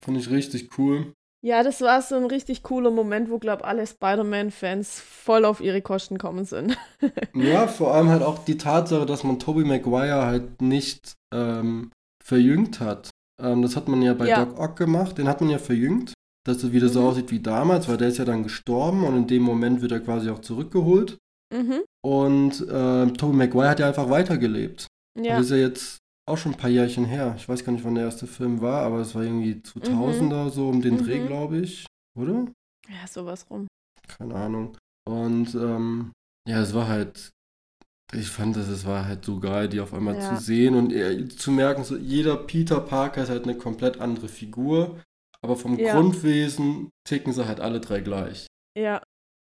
Fand ich richtig cool. Ja, das war so ein richtig cooler Moment, wo, glaube ich, alle Spider-Man-Fans voll auf ihre Kosten kommen sind. ja, vor allem halt auch die Tatsache, dass man Tobey Maguire halt nicht ähm, verjüngt hat. Ähm, das hat man ja bei ja. Doc Ock gemacht, den hat man ja verjüngt, dass er wieder mhm. so aussieht wie damals, weil der ist ja dann gestorben und in dem Moment wird er quasi auch zurückgeholt. Mhm. Und äh, Tobey Maguire hat ja einfach weitergelebt. Ja. Das ist ja jetzt auch schon ein paar Jährchen her. Ich weiß gar nicht, wann der erste Film war, aber es war irgendwie 2000er, mhm. so um den mhm. Dreh, glaube ich. Oder? Ja, sowas rum. Keine Ahnung. Und ähm, ja, es war halt, ich fand das, es war halt so geil, die auf einmal ja. zu sehen und äh, zu merken, so jeder Peter Parker ist halt eine komplett andere Figur, aber vom ja. Grundwesen ticken sie halt alle drei gleich. Ja,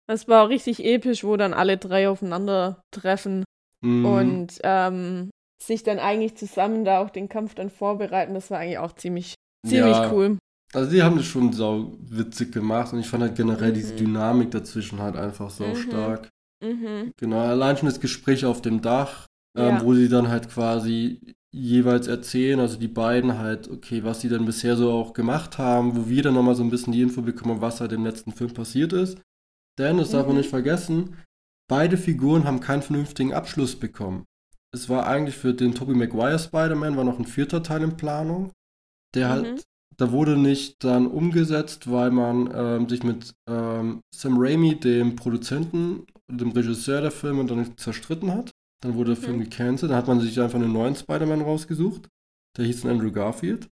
das war richtig episch, wo dann alle drei aufeinandertreffen mhm. und ähm, sich dann eigentlich zusammen da auch den Kampf dann vorbereiten. Das war eigentlich auch ziemlich, ziemlich ja, cool. Also die haben das schon sau witzig gemacht und ich fand halt generell mhm. diese Dynamik dazwischen halt einfach so mhm. stark. Mhm. Genau, allein schon das Gespräch auf dem Dach, ähm, ja. wo sie dann halt quasi jeweils erzählen, also die beiden halt, okay, was sie dann bisher so auch gemacht haben, wo wir dann nochmal so ein bisschen die Info bekommen, was halt im letzten Film passiert ist. Denn, das darf man mhm. nicht vergessen, beide Figuren haben keinen vernünftigen Abschluss bekommen es war eigentlich für den Tobey Maguire Spider-Man war noch ein vierter Teil in Planung. Der halt, mhm. halt, da wurde nicht dann umgesetzt, weil man ähm, sich mit ähm, Sam Raimi, dem Produzenten, dem Regisseur der Filme dann zerstritten hat. Dann wurde der Film Mhm. gecancelt. Dann hat man sich einfach einen neuen Spider-Man rausgesucht. Der hieß dann Andrew Garfield.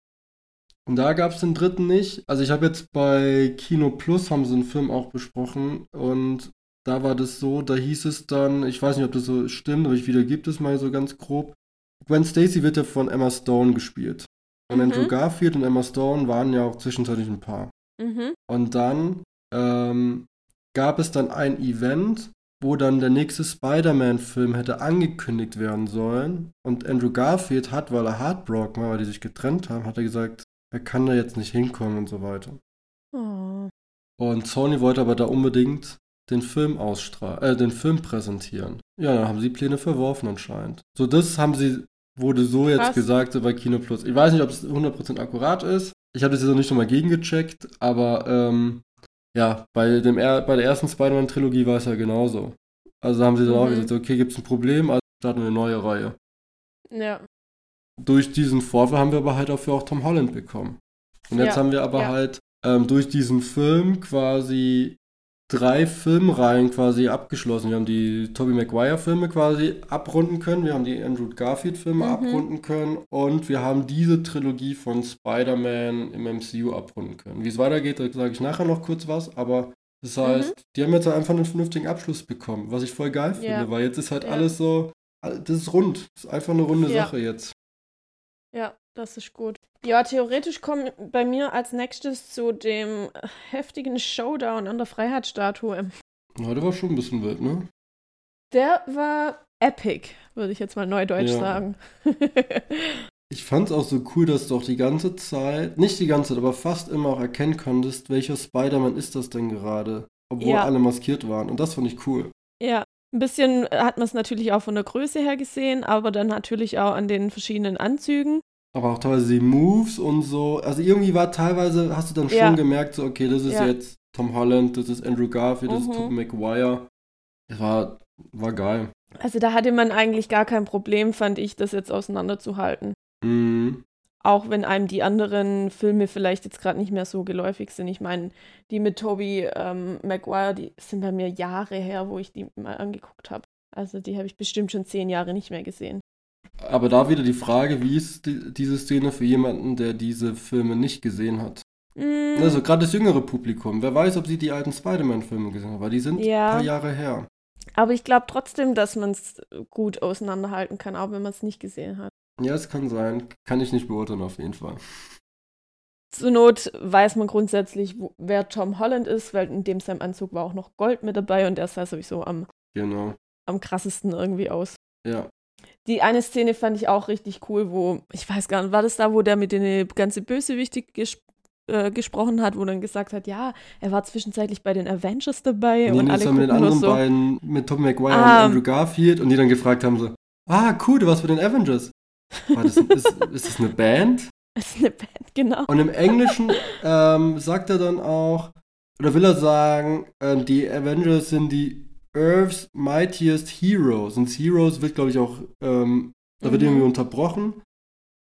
Und da gab es den dritten nicht. Also ich habe jetzt bei Kino Plus haben sie einen Film auch besprochen und da war das so, da hieß es dann, ich weiß nicht, ob das so stimmt, aber ich wiedergebe es mal so ganz grob. Gwen Stacy wird ja von Emma Stone gespielt. Und Mhm. Andrew Garfield und Emma Stone waren ja auch zwischenzeitlich ein Paar. Mhm. Und dann ähm, gab es dann ein Event, wo dann der nächste Spider-Man-Film hätte angekündigt werden sollen. Und Andrew Garfield hat, weil er heartbroken war, weil die sich getrennt haben, hat er gesagt, er kann da jetzt nicht hinkommen und so weiter. Oh. Und Sony wollte aber da unbedingt den Film ausstrahlen, äh, den Film präsentieren. Ja, dann haben sie Pläne verworfen anscheinend. So, das haben sie, wurde so jetzt Krass. gesagt, so bei Kino Plus. Ich weiß nicht, ob es 100% akkurat ist. Ich habe das jetzt noch nicht nochmal gegengecheckt, aber ähm, ja, bei, dem bei der ersten Spider-Man-Trilogie war es ja genauso. Also haben sie dann auch Mhm. gesagt, okay, gibt es ein Problem, also starten wir eine neue Reihe. Ja. Durch diesen Vorfall haben wir aber halt dafür auch Tom Holland bekommen. Und jetzt Ja, haben wir aber ja. halt ähm, durch diesen Film quasi drei Filmreihen quasi abgeschlossen. Wir haben die Tobey Maguire-Filme quasi abrunden können, wir haben die Andrew Garfield-Filme Mhm. abrunden können und wir haben diese Trilogie von Spider-Man im MCU abrunden können. Wie es weitergeht, da sage ich nachher noch kurz was, aber das Mhm. heißt, die haben jetzt einfach einen vernünftigen Abschluss bekommen, was ich voll geil finde, Ja. weil jetzt ist halt Ja. alles so, das ist rund, das ist einfach eine runde Ja. Sache jetzt. Ja, das ist gut. Ja, theoretisch kommt bei mir als nächstes zu dem heftigen Showdown an der Freiheitsstatue. Heute war schon ein bisschen wild, ne? Der war epic, würde ich jetzt mal neudeutsch Ja. sagen. Ich fand's auch so cool, dass du auch die ganze Zeit, nicht die ganze Zeit, aber fast immer auch erkennen konntest, welcher Spider-Man ist das denn gerade, obwohl Ja. alle maskiert waren. Und das fand ich cool. ja, ein bisschen hat man es natürlich auch von der Größe her gesehen, aber dann natürlich auch an den verschiedenen Anzügen. Aber auch teilweise die Moves und so. Also irgendwie war teilweise, hast du dann schon Ja. gemerkt, so, okay, das ist Ja. jetzt Tom Holland, das ist Andrew Garfield, das Mhm. ist Tobey Maguire. Das war, war geil. Also da hatte man eigentlich gar kein Problem, fand ich, das jetzt auseinanderzuhalten. Mhm. Auch wenn einem die anderen Filme vielleicht jetzt gerade nicht mehr so geläufig sind. Ich meine, die mit Tobey ähm, Maguire, die sind bei mir Jahre her, wo ich die mal angeguckt habe. Also die habe ich bestimmt schon zehn Jahre nicht mehr gesehen. Aber da wieder die Frage, wie ist die, diese Szene für jemanden, der diese Filme nicht gesehen hat? Mm, Also gerade das jüngere Publikum. Wer weiß, ob sie die alten Spider-Man-Filme gesehen haben, weil die sind Ja. ein paar Jahre her. aber ich glaube trotzdem, dass man es gut auseinanderhalten kann, auch wenn man es nicht gesehen hat. Ja, es kann sein. Kann ich nicht beurteilen, auf jeden Fall. Zur Not weiß man grundsätzlich, wo, wer Tom Holland ist, weil in dem seinem Anzug war auch noch Gold mit dabei und der sah sowieso am, Genau. am krassesten irgendwie aus. Ja. Die eine Szene fand ich auch richtig cool, wo, ich weiß gar nicht, war das da, wo der mit den ganze Bösewichte ges äh, gesprochen hat, wo dann gesagt hat, ja, er war zwischenzeitlich bei den Avengers dabei Nee, und nee, alle mit den anderen so. beiden, mit Tom Maguire Ah. und Andrew Garfield und die dann gefragt haben so, ah, cool, du warst bei den Avengers. War das, ist, ist das eine Band? Das ist eine Band, genau. Und im Englischen ähm, sagt er dann auch, oder will er sagen, ähm, die Avengers sind die Earth's Mightiest Heroes. Und Heroes wird, glaube ich, auch, ähm, da wird Mhm. irgendwie unterbrochen.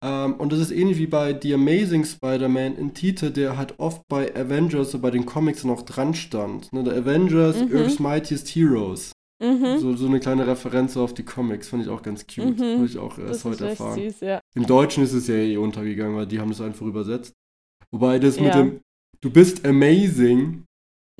Ähm, und das ist ähnlich wie bei The Amazing Spider-Man in Titel, der halt oft bei Avengers, so bei den Comics noch dran stand. Ne, der Avengers, Mhm. Earth's Mightiest Heroes. Mhm. So, so eine kleine Referenz auf die Comics, fand ich auch ganz cute. Mhm. Habe ich auch erst heute erfahren. süß, ja. Im Deutschen ist es ja eh untergegangen, weil die haben das einfach übersetzt. Wobei das mit Ja. dem Du bist amazing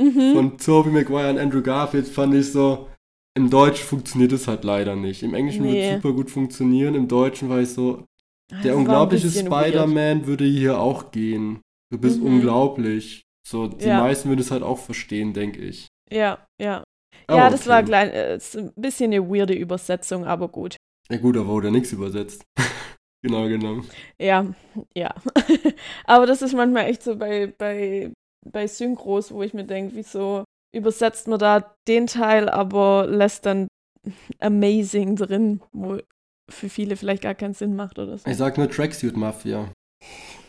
Mhm. von Tobey Maguire und Andrew Garfield fand ich so, im Deutschen funktioniert es halt leider nicht. Im Englischen Nee. es super gut funktionieren, im Deutschen war ich so, Das der war unglaubliche. Spider-Man würde hier auch gehen. Du bist Mhm. unglaublich. So, die Ja. meisten würden es halt auch verstehen, denke ich. Ja, ja. Aber ja, das war okay. klein, äh, ist ein bisschen eine weirde Übersetzung, aber gut. Ja gut, da wurde nichts übersetzt. genau genommen. Ja, ja. aber das ist manchmal echt so bei, bei, bei Synchros, wo ich mir denke, wieso übersetzt man da den Teil, aber lässt dann Amazing drin, wo für viele vielleicht gar keinen Sinn macht oder so. Ich sag nur Tracksuit Mafia.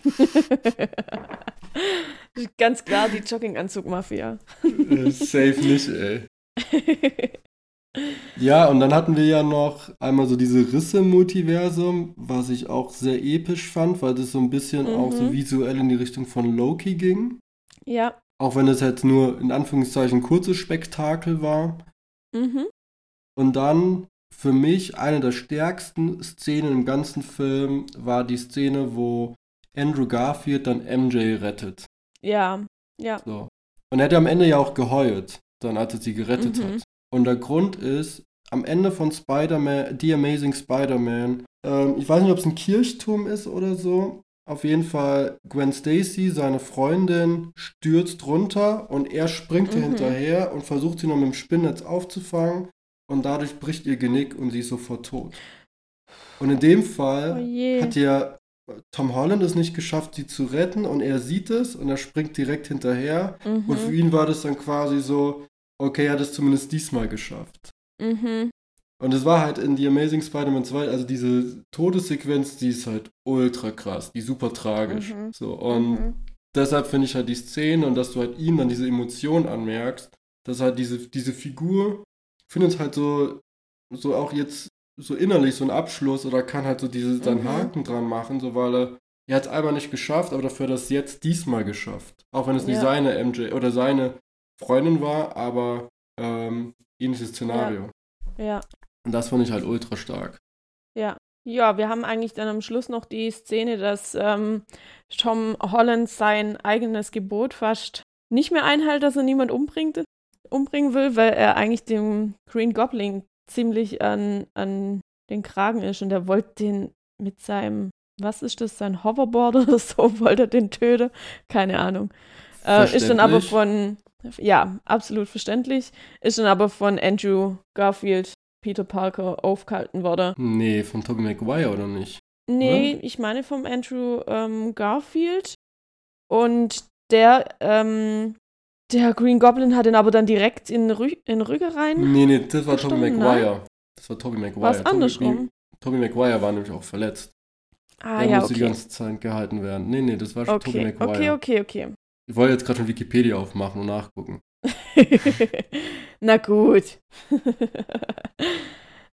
Ganz klar die Jogginganzug-Mafia. Äh, Safe nicht, ey. Ja, und dann hatten wir ja noch einmal so diese Risse im Multiversum, was ich auch sehr episch fand, weil das so ein bisschen auch so Mhm. visuell in die Richtung von Loki ging. Ja. Auch wenn es jetzt nur in Anführungszeichen kurzes Spektakel war. Mhm. Und dann für mich eine der stärksten Szenen im ganzen Film war die Szene, wo Andrew Garfield dann MJ rettet. Ja, ja. So. Und er hat ja am Ende ja auch geheult, dann als er sie gerettet Mhm. hat. Und der Grund ist, am Ende von Spider-Man, The Amazing Spider-Man, ähm, ich weiß nicht, ob es ein Kirchturm ist oder so. Auf jeden Fall, Gwen Stacy, seine Freundin, stürzt runter und er springt ihr Mhm. hinterher und versucht sie noch mit dem Spinnnetz aufzufangen. Und dadurch bricht ihr Genick und sie ist sofort tot. Und in dem Oh Fall je. hat ja Tom Holland es nicht geschafft, sie zu retten und er sieht es und er springt direkt hinterher. Und für Mhm. ihn war das dann quasi so, okay, er hat es zumindest diesmal geschafft. Mhm. Und es war halt in The Amazing Spider-Man 2, also diese Todessequenz, die ist halt ultra krass, die ist super tragisch. Mhm. So, und Mhm. deshalb finde ich halt die Szene und dass du halt ihm dann diese Emotion anmerkst, dass halt diese, diese Figur findet halt so, so auch jetzt so innerlich so einen Abschluss oder kann halt so diese, dann Mhm. Haken dran machen, so weil er, er hat es einmal nicht geschafft, aber dafür hat er es jetzt diesmal geschafft. Auch wenn es nicht Ja. seine MJ oder seine Freundin war, aber ähm, ähnliches Szenario. Ja, Und das fand ich halt ultra stark. ja. Ja, wir haben eigentlich dann am Schluss noch die Szene, dass ähm, Tom Holland sein eigenes Gebot fast nicht mehr einhält, dass er niemand umbringt, umbringen will, weil er eigentlich dem Green Goblin ziemlich an, an den Kragen ist und er wollte den mit seinem, was ist das, sein Hoverboard oder so, wollte er den töten? Keine Ahnung. Äh, ist dann aber von, ja, absolut verständlich, ist dann aber von Andrew Garfield, Peter Parker aufgehalten worden. Nee, von Tobey Maguire oder nicht? Nee, ich meine vom Andrew ähm, Garfield. Und der, ähm, der Green Goblin hat ihn aber dann direkt in, Rü in Rüge rein. Nee, nee, das war Tobey Gestorben, Maguire. Das war Tobey Maguire. War es Tobey- andersrum? Tobey Maguire war nämlich auch verletzt. Ah, er ja, musste die okay. ganze Zeit gehalten werden. Nee, nee, das war schon Tobey Okay, Maguire. okay, okay, okay. Ich wollte jetzt gerade schon Wikipedia aufmachen und nachgucken. Na gut.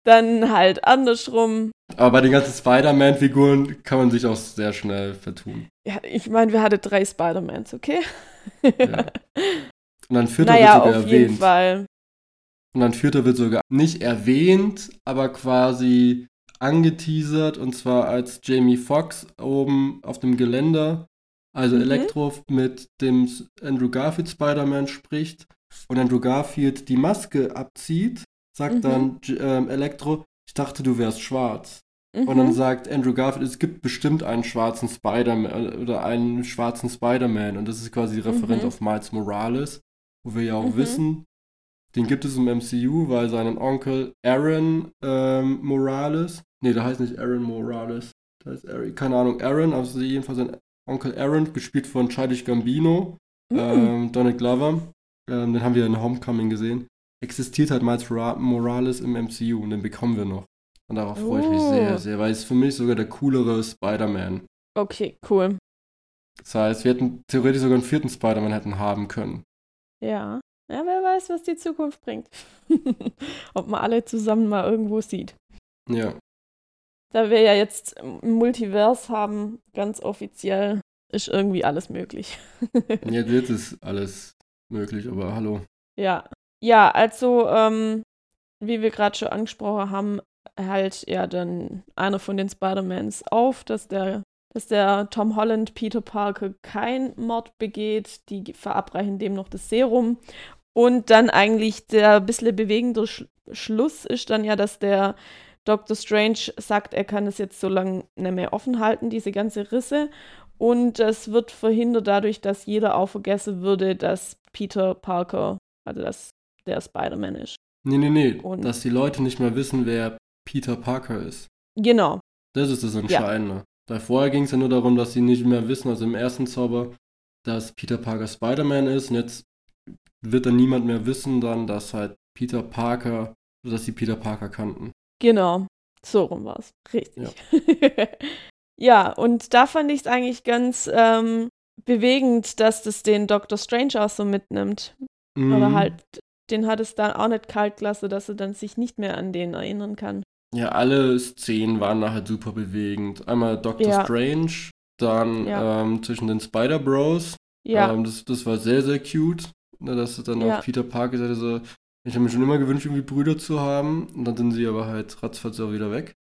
dann halt andersrum. Aber bei den ganzen Spider-Man-Figuren kann man sich auch sehr schnell vertun. Ja, ich meine, wir hatten drei Spider-Mans, okay? Ja. Und dann vierter naja, wird sogar auf jeden erwähnt. Fall. Und dann vierter wird sogar nicht erwähnt, aber quasi angeteasert. Und zwar als Jamie Foxx oben auf dem Geländer, also Mhm. Elektro mit dem Andrew Garfield Spider-Man spricht. Und Andrew Garfield die Maske abzieht, sagt Mhm. dann ähm, Elektro, ich dachte, du wärst schwarz. Mhm. Und dann sagt Andrew Garfield, es gibt bestimmt einen schwarzen Spider-Man äh, oder einen schwarzen Spider-Man. Und das ist quasi die Referenz Mhm. auf Miles Morales, wo wir ja auch Mhm. wissen, den gibt es im MCU, weil seinen Onkel Aaron ähm, Morales, nee, der heißt nicht Aaron Morales, der heißt Aaron, keine Ahnung, Aaron, also jedenfalls sein Onkel Aaron, gespielt von Childish Gambino, Mhm. ähm, Donald Glover, ähm, den haben wir in Homecoming gesehen, existiert halt Miles Ra- Morales im MCU und den bekommen wir noch. Und darauf freue ich mich Oh. sehr, sehr, weil es für mich sogar der coolere Spider-Man. Okay, cool. Das heißt, wir hätten theoretisch sogar einen vierten Spider-Man hätten haben können. Ja. Ja, wer weiß, was die Zukunft bringt. Ob man alle zusammen mal irgendwo sieht. Ja. Da wir ja jetzt ein Multivers haben, ganz offiziell, ist irgendwie alles möglich. Jetzt wird es alles möglich, aber hallo. ja. Ja, also, ähm, wie wir gerade schon angesprochen haben, hält ja dann einer von den Spider-Mans auf, dass der, dass der Tom Holland Peter Parker kein Mord begeht. Die verabreichen dem noch das Serum. Und dann eigentlich der bisschen bewegende Sch Schluss ist dann ja, dass der Dr. Strange sagt, er kann es jetzt so lange nicht mehr offen halten, diese ganze Risse. Und das wird verhindert dadurch, dass jeder auch vergessen würde, dass Peter Parker, also dass der Spider-Man ist. Nee, nee, nee. Und- dass die Leute nicht mehr wissen, wer Peter Parker ist. Genau. Das ist das Entscheidende. Weil vorher ging es ja nur darum, dass sie nicht mehr wissen, also im ersten Zauber, dass Peter Parker Spider-Man ist. Und jetzt wird dann niemand mehr wissen, dann, dass halt Peter Parker, dass sie Peter Parker kannten. Genau. So rum war es. Richtig. Ja. und da fand ich es eigentlich ganz ähm, bewegend, dass das den Dr. Strange auch so mitnimmt. Aber Mhm. halt, den hat es dann auch nicht kalt gelassen, dass er dann sich nicht mehr an den erinnern kann. Ja, alle Szenen waren nachher super bewegend. Einmal Doctor Ja. Strange, dann Ja. ähm, zwischen den Spider-Bros. Ja, Ähm, das, das war sehr, sehr cute. Ne, dass dann Ja. auch Peter Parker sagte so, Ich habe mir schon immer gewünscht, irgendwie Brüder zu haben. Und dann sind sie aber halt ratzfatz auch wieder weg.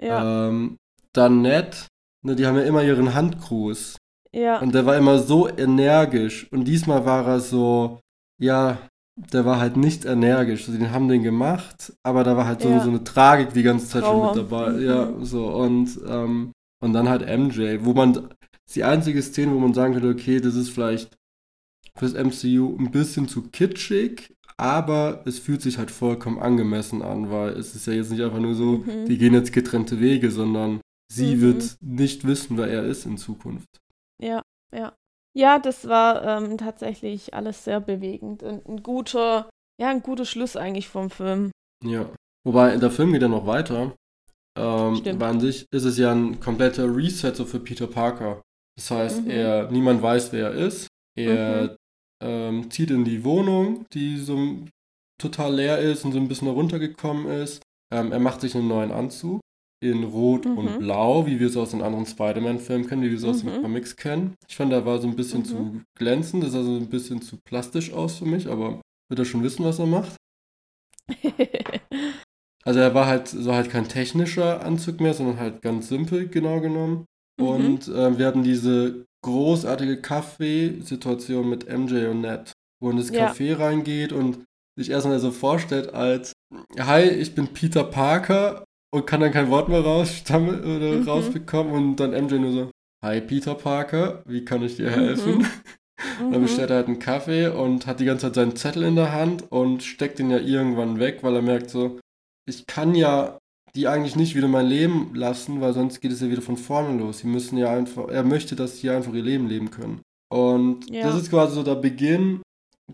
Ja. Ähm, dann Ned, ne, die haben ja immer ihren Handgruß. ja. Und der war immer so energisch. Und diesmal war er so, ja, der war halt nicht energisch. Also, den haben den gemacht, aber da war halt so, Ja. so eine Tragik die ganze Zeit Trauer. schon mit dabei. Mhm. Ja, so. Und, ähm, und dann halt MJ, wo man, ist die einzige Szene, wo man sagen könnte, okay, das ist vielleicht fürs MCU ein bisschen zu kitschig, aber es fühlt sich halt vollkommen angemessen an, weil es ist ja jetzt nicht einfach nur so, Mhm. die gehen jetzt getrennte Wege, sondern sie Mhm. wird nicht wissen, wer er ist in Zukunft. Ja, ja. Ja, das war ähm, tatsächlich alles sehr bewegend und ein guter, ja, ein guter Schluss eigentlich vom Film. Ja. Wobei, der Film geht dann noch weiter. Ähm, Stimmt. weil an sich ist es ja ein kompletter Reset so für Peter Parker. Das heißt, Mhm. er, niemand weiß, wer er ist. Er ähm, zieht in die Wohnung, die so total leer ist und so ein bisschen heruntergekommen ist. Ähm, er macht sich einen neuen Anzug in Rot Mhm. und Blau, wie wir es aus den anderen Spider-Man-Filmen kennen, wie wir es aus den Mhm. Comics kennen. Ich fand, er war so ein bisschen Mhm. zu glänzend, das sah so ein bisschen zu plastisch aus für mich, aber wird er schon wissen, was er macht. Also er war halt so halt kein technischer Anzug mehr, sondern halt ganz simpel genau genommen. Mhm. Und äh, wir hatten diese großartige Kaffeesituation mit MJ und Ned, wo in das Ja. Café reingeht und sich erstmal so vorstellt als Hi, ich bin Peter Parker und kann dann kein Wort mehr rausstammeln oder Mhm. rausbekommen und dann MJ nur so Hi Peter Parker, wie kann ich dir helfen? Mhm. Dann Mhm. bestellt er halt einen Kaffee und hat die ganze Zeit seinen Zettel in der Hand und steckt ihn ja irgendwann weg, weil er merkt so, ich kann ja die eigentlich nicht wieder mein Leben lassen, weil sonst geht es ja wieder von vorne los. Sie müssen ja einfach, er möchte, dass sie einfach ihr Leben leben können. Und Ja. das ist quasi so der Beginn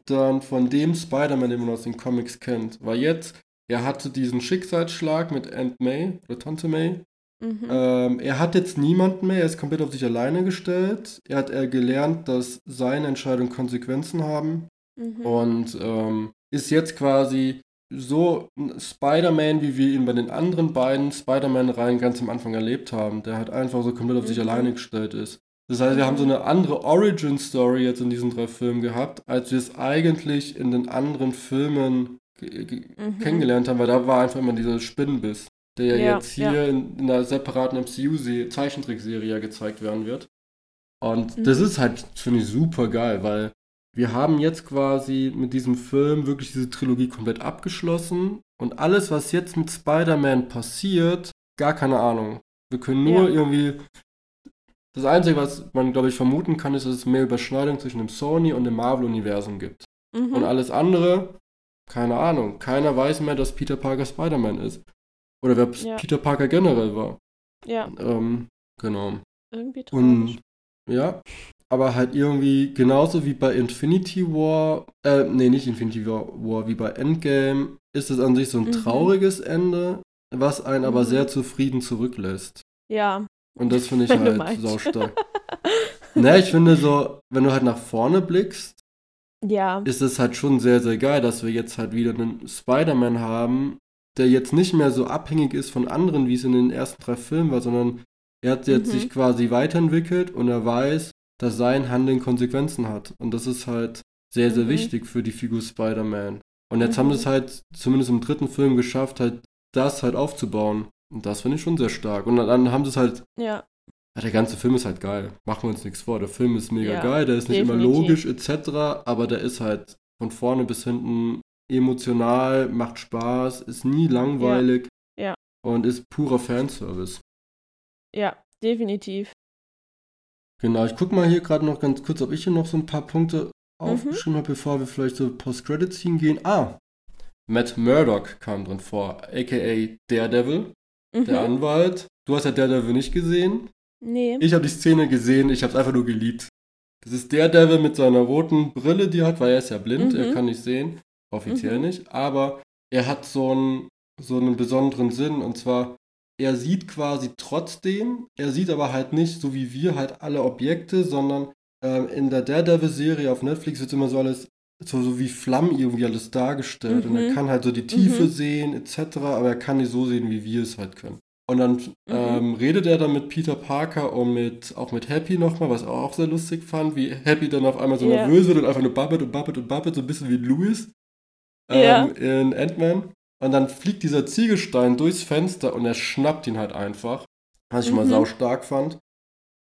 dann von dem Spider-Man, den man aus den Comics kennt. Weil jetzt, er hatte diesen Schicksalsschlag mit Aunt May oder Tante May Mhm. ähm, er hat jetzt niemanden mehr, er ist komplett auf sich alleine gestellt. Er hat er gelernt, dass seine Entscheidungen Konsequenzen haben Mhm. und ähm, ist jetzt quasi so ein Spider-Man, wie wir ihn bei den anderen beiden Spider-Man-Reihen ganz am Anfang erlebt haben, der halt einfach so komplett auf sich Mhm. alleine gestellt ist. Das heißt, wir haben so eine andere Origin-Story jetzt in diesen drei Filmen gehabt, als wir es eigentlich in den anderen Filmen Mhm. kennengelernt haben, weil da war einfach immer dieser Spinnenbiss, der ja, Ja, jetzt hier ja. in, in einer separaten MCU-Zeichentrickserie ja gezeigt werden wird. Und Mhm. das ist halt, finde ich, super geil, weil wir haben jetzt quasi mit diesem Film wirklich diese Trilogie komplett abgeschlossen und alles, was jetzt mit Spider-Man passiert, gar keine Ahnung. Wir können nur Ja. irgendwie. Das Einzige, was man, glaube ich, vermuten kann, ist, dass es mehr Überschneidung zwischen dem Sony und dem Marvel-Universum gibt. Mhm. Und alles andere, keine Ahnung. Keiner weiß mehr, dass Peter Parker Spider-Man ist. Oder wer Ja. Peter Parker generell war. ja, Ähm, genau. irgendwie traurig. Und ja, aber halt irgendwie genauso wie bei Infinity War, äh, nee, nicht Infinity War, War wie bei Endgame, ist es an sich so ein Mhm. trauriges Ende, was einen aber Mhm. sehr zufrieden zurücklässt. Ja. Und das finde ich halt saustark. ne, ich finde so, wenn du halt nach vorne blickst, Ja. ist es halt schon sehr, sehr geil, dass wir jetzt halt wieder einen Spider-Man haben, der jetzt nicht mehr so abhängig ist von anderen, wie es in den ersten drei Filmen war, sondern er hat jetzt Mhm. sich quasi weiterentwickelt und er weiß, dass sein Handeln Konsequenzen hat. Und das ist halt sehr, sehr Mhm. wichtig für die Figur Spider-Man. Und jetzt Mhm. haben sie es halt zumindest im dritten Film geschafft, halt das halt aufzubauen. Und das finde ich schon sehr stark. Und dann, dann haben sie es halt Ja. Ja, der ganze Film ist halt geil. Machen wir uns nichts vor. Der Film ist mega Ja, geil, der ist nicht immer definitiv. logisch etc., aber der ist halt von vorne bis hinten emotional, macht Spaß, ist nie langweilig Ja. und ist purer Fanservice. Ja, definitiv. Genau, ich gucke mal hier gerade noch ganz kurz, ob ich hier noch so ein paar Punkte Mhm. aufgeschrieben habe, bevor wir vielleicht so Post-Credit-Scene gehen. Ah, Matt Murdock kam drin vor, aka Daredevil, der Mhm. Anwalt. Du hast ja Daredevil nicht gesehen. Nee. Ich habe die Szene gesehen, ich habe es einfach nur geliebt. Das ist der Devil mit seiner roten Brille, die er hat, weil er ist ja blind, Mhm. er kann nicht sehen, offiziell Mhm. nicht, aber er hat so einen, so einen besonderen Sinn und zwar, er sieht quasi trotzdem, er sieht aber halt nicht so wie wir halt alle Objekte, sondern ähm, in der Daredevil-Serie auf Netflix wird immer so alles, so, so wie Flammen irgendwie alles dargestellt und er Mhm. kann halt so die Tiefe Mhm. sehen etc., aber er kann nicht so sehen, wie wir es halt können. Und dann Mhm. ähm, redet er dann mit Peter Parker und mit, auch mit Happy nochmal, was er auch sehr lustig fand, wie Happy dann auf einmal so Ja. nervös wird und einfach nur babbelt und babbelt und babbelt, so ein bisschen wie Louis. Ähm, in Ant-Man. Und dann fliegt dieser Ziegelstein durchs Fenster und er schnappt ihn halt einfach. Was ich mal Mhm. sau stark fand.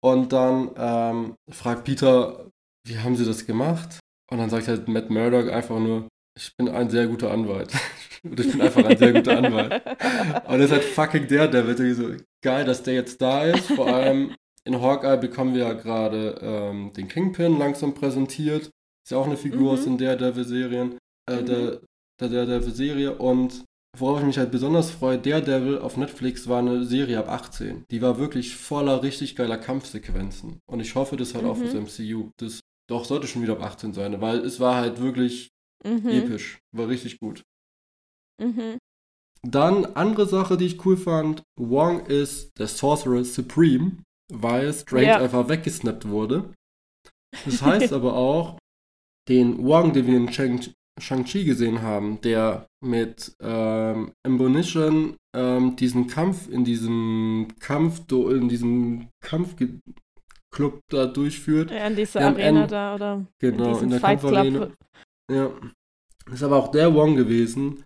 Und dann ähm, fragt Peter, wie haben sie das gemacht? Und dann sagt halt Matt Murdock einfach nur, ich bin ein sehr guter Anwalt. Und ich bin einfach ein sehr guter Anwalt. Und das ist halt fucking der, der wird irgendwie so geil, dass der jetzt da ist. Vor allem in Hawkeye bekommen wir ja gerade ähm, den Kingpin langsam präsentiert. Ist ja auch eine Figur Mhm. aus den Daredevil-Serien. Äh, Mhm. der, der Daredevil-Serie. Und worauf ich mich halt besonders freue, Daredevil auf Netflix war eine Serie ab 18. Die war wirklich voller richtig geiler Kampfsequenzen. Und ich hoffe, das hat auch Mhm. fürs MCU. Das doch sollte schon wieder ab 18 sein, weil es war halt wirklich Mhm. episch. War richtig gut. Mhm. Dann andere Sache, die ich cool fand. Wong ist der Sorcerer Supreme, weil Strange Ja. einfach weggesnappt wurde. Das heißt aber auch, den Wong, den wir in Shang- Shang-Chi gesehen haben, der mit ähm, Ambonition ähm, diesen Kampf in diesem Kampf, in diesem Kampfclub da durchführt. Ja, in dieser Ja, Arena da oder Genau, in in der Kampfarena. Club. Ja. Ist aber auch der Wong gewesen,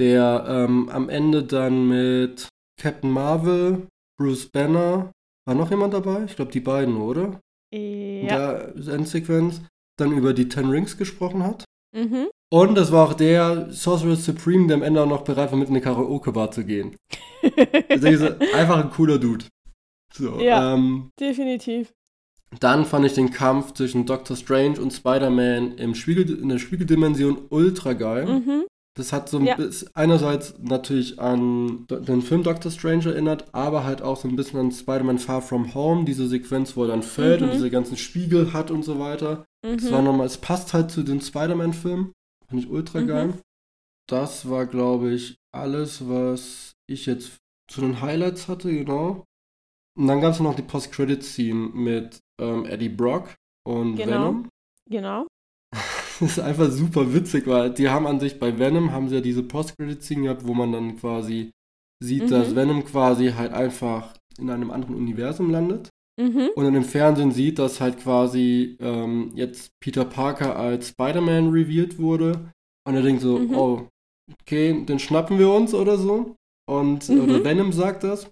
der ähm, am Ende dann mit Captain Marvel, Bruce Banner, war noch jemand dabei? Ich glaube, die beiden, oder? In Ja. der Endsequenz dann über die Ten Rings gesprochen hat. Mhm. Und das war auch der Sorcerer Supreme, der am Ende auch noch bereit war, mit in eine Karaoke-Bar zu gehen. Also einfach ein cooler Dude. So, Ja. ähm, Definitiv. Dann fand ich den Kampf zwischen Doctor Strange und Spider-Man in der Spiegeldimension ultra geil. Mhm. Das hat so ein Ja. bisschen einerseits natürlich an den Film Doctor Strange erinnert, aber halt auch so ein bisschen an Spider-Man Far From Home, diese Sequenz, wo er dann fällt und Mhm. diese ganzen Spiegel hat und so weiter. Das war Mhm. nochmal, es passt halt zu den Spider-Man-Filmen. Fand ich ultra Mhm. geil. Das war, glaube ich, alles, was ich jetzt zu den Highlights hatte, genau. Und dann gab es noch die Post-Credit-Scene mit ähm, Eddie Brock und Genau. Venom. Genau. Das ist einfach super witzig, weil die haben an sich bei Venom haben sie ja diese Post-Credit-Scene gehabt, wo man dann quasi sieht, Mhm. dass Venom quasi halt einfach in einem anderen Universum landet. Mhm. Und dann im Fernsehen sieht, dass halt quasi ähm, jetzt Peter Parker als Spider-Man revealed wurde. Und er denkt so, Mhm. oh, okay, den schnappen wir uns oder so. Und Mhm. oder Venom sagt das.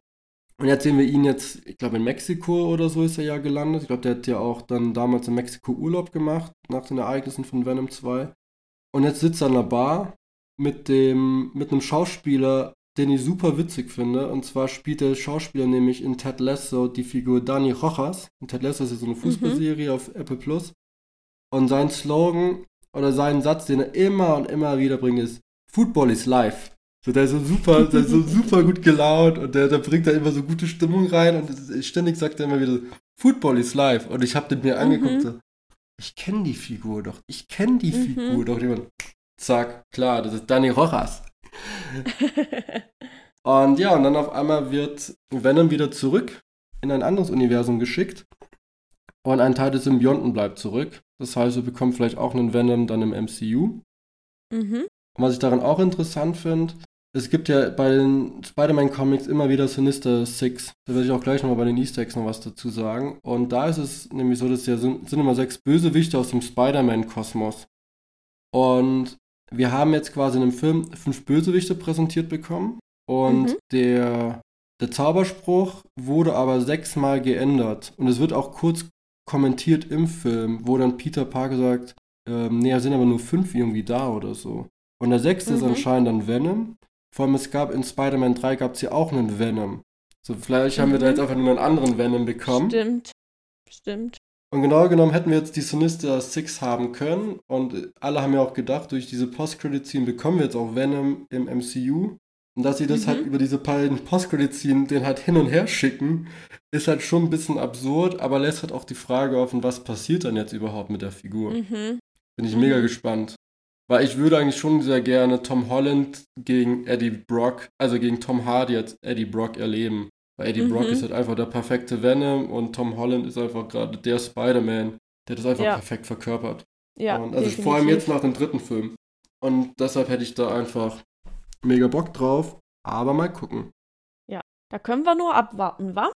Und jetzt sehen wir ihn jetzt, ich glaube in Mexiko oder so ist er ja gelandet. Ich glaube, der hat ja auch dann damals in Mexiko Urlaub gemacht, nach den Ereignissen von Venom 2. Und jetzt sitzt er an der Bar mit dem, mit einem Schauspieler, den ich super witzig finde. Und zwar spielt der Schauspieler nämlich in Ted Lasso die Figur Dani Rojas. Und Ted Lasso ist ja so eine Fußballserie auf Apple Plus. Und sein Slogan oder sein Satz, den er immer und immer wieder bringt, ist Football is life. So, der ist so super, der ist so super gut gelaunt und der, der bringt da immer so gute Stimmung rein und ständig sagt er immer wieder Football is life. Und ich habe den mir angeguckt, Mhm. so, ich kenne die Figur doch, ich kenne die Mhm. Figur doch. Jemand, zack, klar, das ist Dani Rojas. Und ja, und dann auf einmal wird Venom wieder zurück in ein anderes Universum geschickt. Und ein Teil des Symbionten bleibt zurück. Das heißt, wir bekommen vielleicht auch einen Venom dann im MCU. mhm. Und was ich daran auch interessant finde, es gibt ja bei den Spider-Man-Comics immer wieder Sinister Six. Da werde ich auch gleich nochmal bei den Easter Eggs noch was dazu sagen. Und da ist es nämlich so, dass ja sind, sind immer sechs Bösewichte aus dem Spider-Man-Kosmos. Und wir haben jetzt quasi in dem Film fünf Bösewichte präsentiert bekommen. Und Mhm. der, der Zauberspruch wurde aber sechsmal geändert. Und es wird auch kurz kommentiert im Film, wo dann Peter Parker sagt, ähm, nee, sind aber nur fünf irgendwie da oder so. Und der sechste ist Mhm. anscheinend dann Venom. Vor allem, es gab in Spider-Man 3 gab es ja auch einen Venom. So, vielleicht haben wir da Mhm. jetzt einfach nur einen anderen Venom bekommen. Stimmt. Stimmt. Und genau genommen hätten wir jetzt die Sinister Six haben können. Und alle haben ja auch gedacht, durch diese Post-Credit-Scene bekommen wir jetzt auch Venom im MCU. Und dass sie das Mhm. halt über diese beiden Post-Credit-Scene den halt hin und her schicken, ist halt schon ein bisschen absurd, aber lässt halt auch die Frage offen, was passiert dann jetzt überhaupt mit der Figur. Mhm. Bin ich Mhm. mega gespannt. Weil ich würde eigentlich schon sehr gerne Tom Holland gegen Eddie Brock, also gegen Tom Hardy als Eddie Brock erleben. Weil Eddie Mhm. Brock ist halt einfach der perfekte Venom und Tom Holland ist einfach gerade der Spider-Man, der das einfach Ja. perfekt verkörpert. Ja. und also definitiv. vor allem jetzt nach dem dritten Film. Und deshalb hätte ich da einfach mega Bock drauf. Aber mal gucken. Da können wir nur abwarten, wa?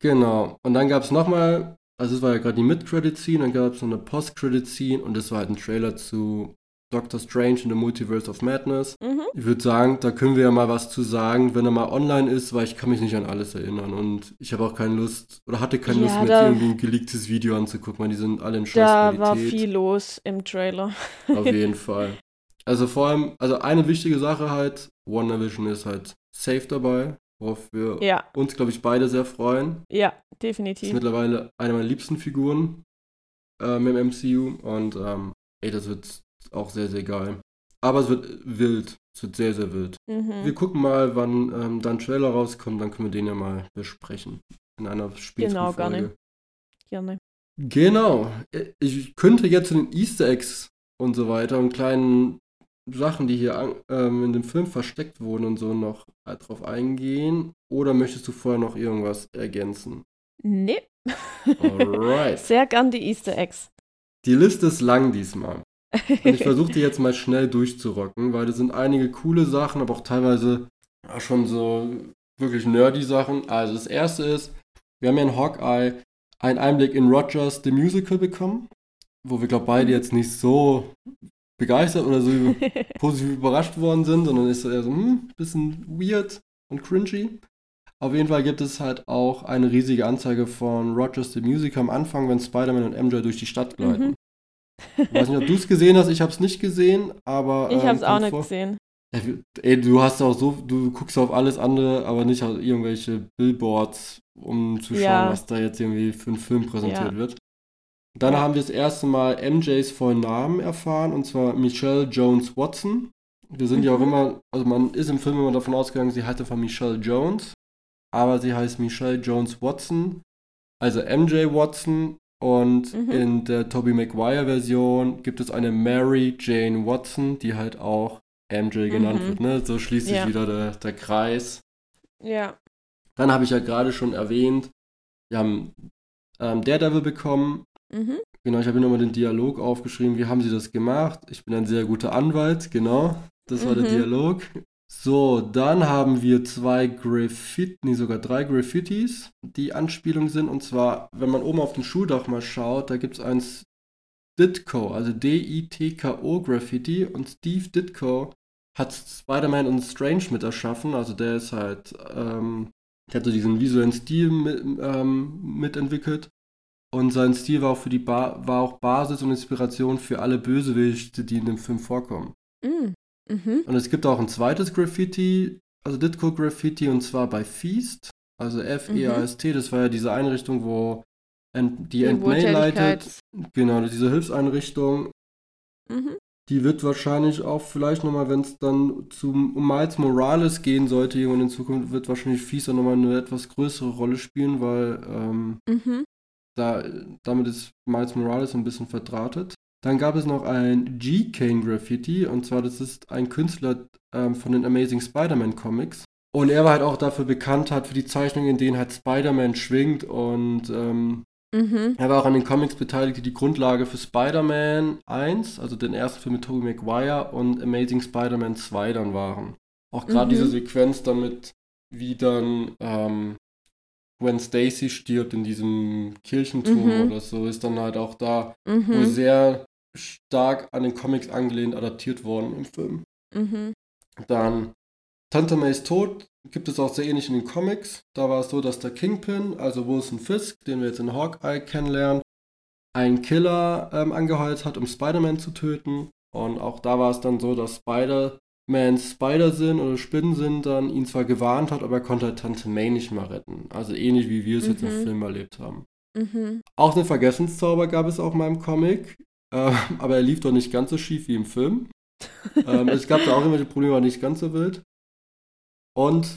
Genau. Und dann gab es nochmal, also es war ja gerade die Mid-Credit-Scene, dann gab es noch eine Post-Credit-Scene und das war halt ein Trailer zu Doctor Strange in the Multiverse of Madness. Mhm. Ich würde sagen, da können wir ja mal was zu sagen, wenn er mal online ist, weil ich kann mich nicht an alles erinnern und ich habe auch keine Lust oder hatte keine Ja, Lust, mir irgendwie ein geleaktes Video anzugucken, weil die sind alle in Da war Qualität. viel los im Trailer. Auf jeden Fall. Also vor allem, also eine wichtige Sache halt, WandaVision ist halt safe dabei, worauf wir Ja, uns, glaube ich, beide sehr freuen. ja, Ist definitiv. mittlerweile eine meiner liebsten Figuren ähm, im MCU und ähm, ey, das wird auch sehr, sehr geil. Aber es wird wild. Es wird sehr, sehr wild. Wir Mhm. gucken mal, wann ähm, dann Trailer rauskommt, dann können wir den ja mal besprechen. In einer späteren Genau, Folge. gerne. Gerne. Genau. Ich könnte jetzt zu den Easter Eggs und so weiter und kleinen Sachen, die hier ähm, in dem Film versteckt wurden und so noch äh, drauf eingehen. Oder möchtest du vorher noch irgendwas ergänzen? Nee. Alright. Sehr gern die Easter Eggs. Die Liste ist lang diesmal. Und ich versuche die jetzt mal schnell durchzurocken, weil das sind einige coole Sachen, aber auch teilweise schon so wirklich nerdy Sachen. Also das erste ist, wir haben ja in Hawkeye einen Einblick in Rogers The Musical bekommen, wo wir, glaube beide jetzt nicht so begeistert oder so positiv überrascht worden sind, sondern ist eher so, hm, bisschen weird und cringy. Auf jeden Fall gibt es halt auch eine riesige Anzeige von Rogers The Musical am Anfang, wenn Spider-Man und MJ durch die Stadt gleiten. Mhm. Ich weiß nicht, ob du es gesehen hast, ich habe es nicht gesehen, aber. ich ähm, habe es auch nicht vor- gesehen. Ja, Ey, du hast auch so, du guckst auf alles andere, aber nicht auf irgendwelche Billboards, um zu schauen, Ja. was da jetzt irgendwie für einen Film präsentiert Ja. wird. Dann haben wir das erste Mal MJs vollen Namen erfahren, und zwar Michelle Jones Watson. Wir sind ja auch Mhm. immer, also man ist im Film immer davon ausgegangen, sie heißt einfach Michelle Jones, aber sie heißt Michelle Jones Watson, also MJ Watson. Und Mhm. in der Tobey Maguire-Version gibt es eine Mary Jane Watson, die halt auch MJ genannt Mhm. wird. Ne? So schließt sich Ja. wieder der, der Kreis. Ja. Dann habe ich ja gerade schon erwähnt, wir haben ähm, Daredevil bekommen. Mhm. Genau, ich habe hier nochmal den Dialog aufgeschrieben. Wie haben sie das gemacht? Ich bin ein sehr guter Anwalt, genau. Das war der Mhm. Dialog. So, dann haben wir zwei Graffiti, nee, sogar drei Graffitis, die Anspielung sind. Und zwar, wenn man oben auf den Schuldach mal schaut, da gibt es eins Ditko, also D-I-T-K-O Graffiti. Und Steve Ditko hat Spider-Man und Strange mit erschaffen. Also der ist halt, ähm, der hat so diesen visuellen Stil mit, ähm, mitentwickelt. Und sein Stil war auch, für die ba war auch Basis und Inspiration für alle Bösewichte, die in dem Film vorkommen. Mm. Mhm. Und es gibt auch ein zweites Graffiti, also Ditko Graffiti, und zwar bei Feast, also F-E-A-S-T, das war ja diese Einrichtung, wo Ant die May leitet. Genau, diese Hilfseinrichtung. Mhm. Die wird wahrscheinlich auch vielleicht nochmal, wenn es dann zum, um Miles Morales gehen sollte, irgendwann in Zukunft, wird wahrscheinlich Feast dann nochmal eine etwas größere Rolle spielen, weil ähm, Mhm. da, damit ist Miles Morales ein bisschen verdrahtet. Dann gab es noch ein G-Kane Graffiti, und zwar das ist ein Künstler ähm, von den Amazing Spider-Man Comics. Und er war halt auch dafür bekannt, halt für die Zeichnungen, in denen halt Spider-Man schwingt und ähm, Mhm. er war auch an den Comics beteiligt, die die Grundlage für Spider-Man 1, also den ersten Film mit Tobey Maguire und Amazing Spider-Man 2 dann waren. Auch gerade Mhm. diese Sequenz damit, wie dann ähm, Gwen Stacy stirbt in diesem Kirchenturm Mhm. oder so, ist dann halt auch da wohl Mhm. sehr stark an den Comics angelehnt adaptiert worden im Film. Mhm. Dann Tante Mays Tod gibt es auch sehr ähnlich in den Comics. Da war es so, dass der Kingpin, also Wilson Fisk, den wir jetzt in Hawkeye kennenlernen, einen Killer ähm, angeheuert hat, um Spider-Man zu töten. Und auch da war es dann so, dass Spider-Mans Spider-Sinn oder Spinnensinn dann ihn zwar gewarnt hat, aber er konnte halt Tante May nicht mehr retten. Also ähnlich wie wir es jetzt im Mhm. Film erlebt haben. Mhm. Auch den Vergessenszauber gab es auch mal im Comic, äh, aber er lief doch nicht ganz so schief wie im Film. ähm, es gab da auch irgendwelche Probleme, war nicht ganz so wild. Und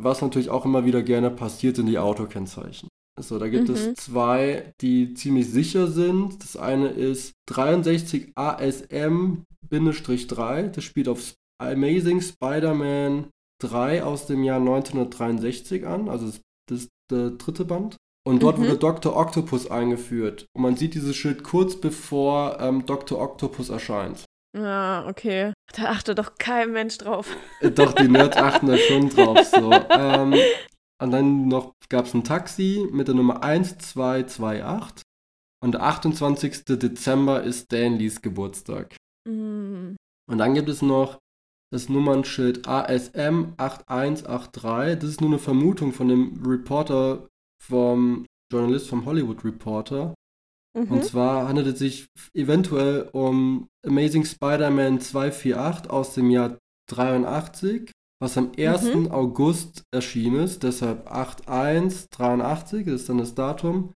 was natürlich auch immer wieder gerne passiert, sind die Autokennzeichen. So, da gibt Mhm. es zwei, die ziemlich sicher sind. Das eine ist 63 ASM-3. Das spielt auf Amazing Spider-Man 3 aus dem Jahr 1963 an. Also das, das ist der dritte Band. Und dort Mhm. wurde Dr. Octopus eingeführt. Und man sieht dieses Schild kurz bevor ähm, Dr. Octopus erscheint. Ja, okay. Da achtet doch kein Mensch drauf. Äh, Doch, die Nerds achten da schon drauf. So. Ähm, und dann noch gab es ein Taxi mit der Nummer 1228. Und der 28. Dezember ist Stanleys Geburtstag. Mm. Und dann gibt es noch das Nummernschild ASM 8183. Das ist nur eine Vermutung von dem Reporter vom Journalist vom Hollywood Reporter. Mhm. Und zwar handelt es sich eventuell um Amazing Spider-Man 248 aus dem Jahr 83, was am 1. Mhm. August erschienen ist, deshalb 8183 ist dann das Datum.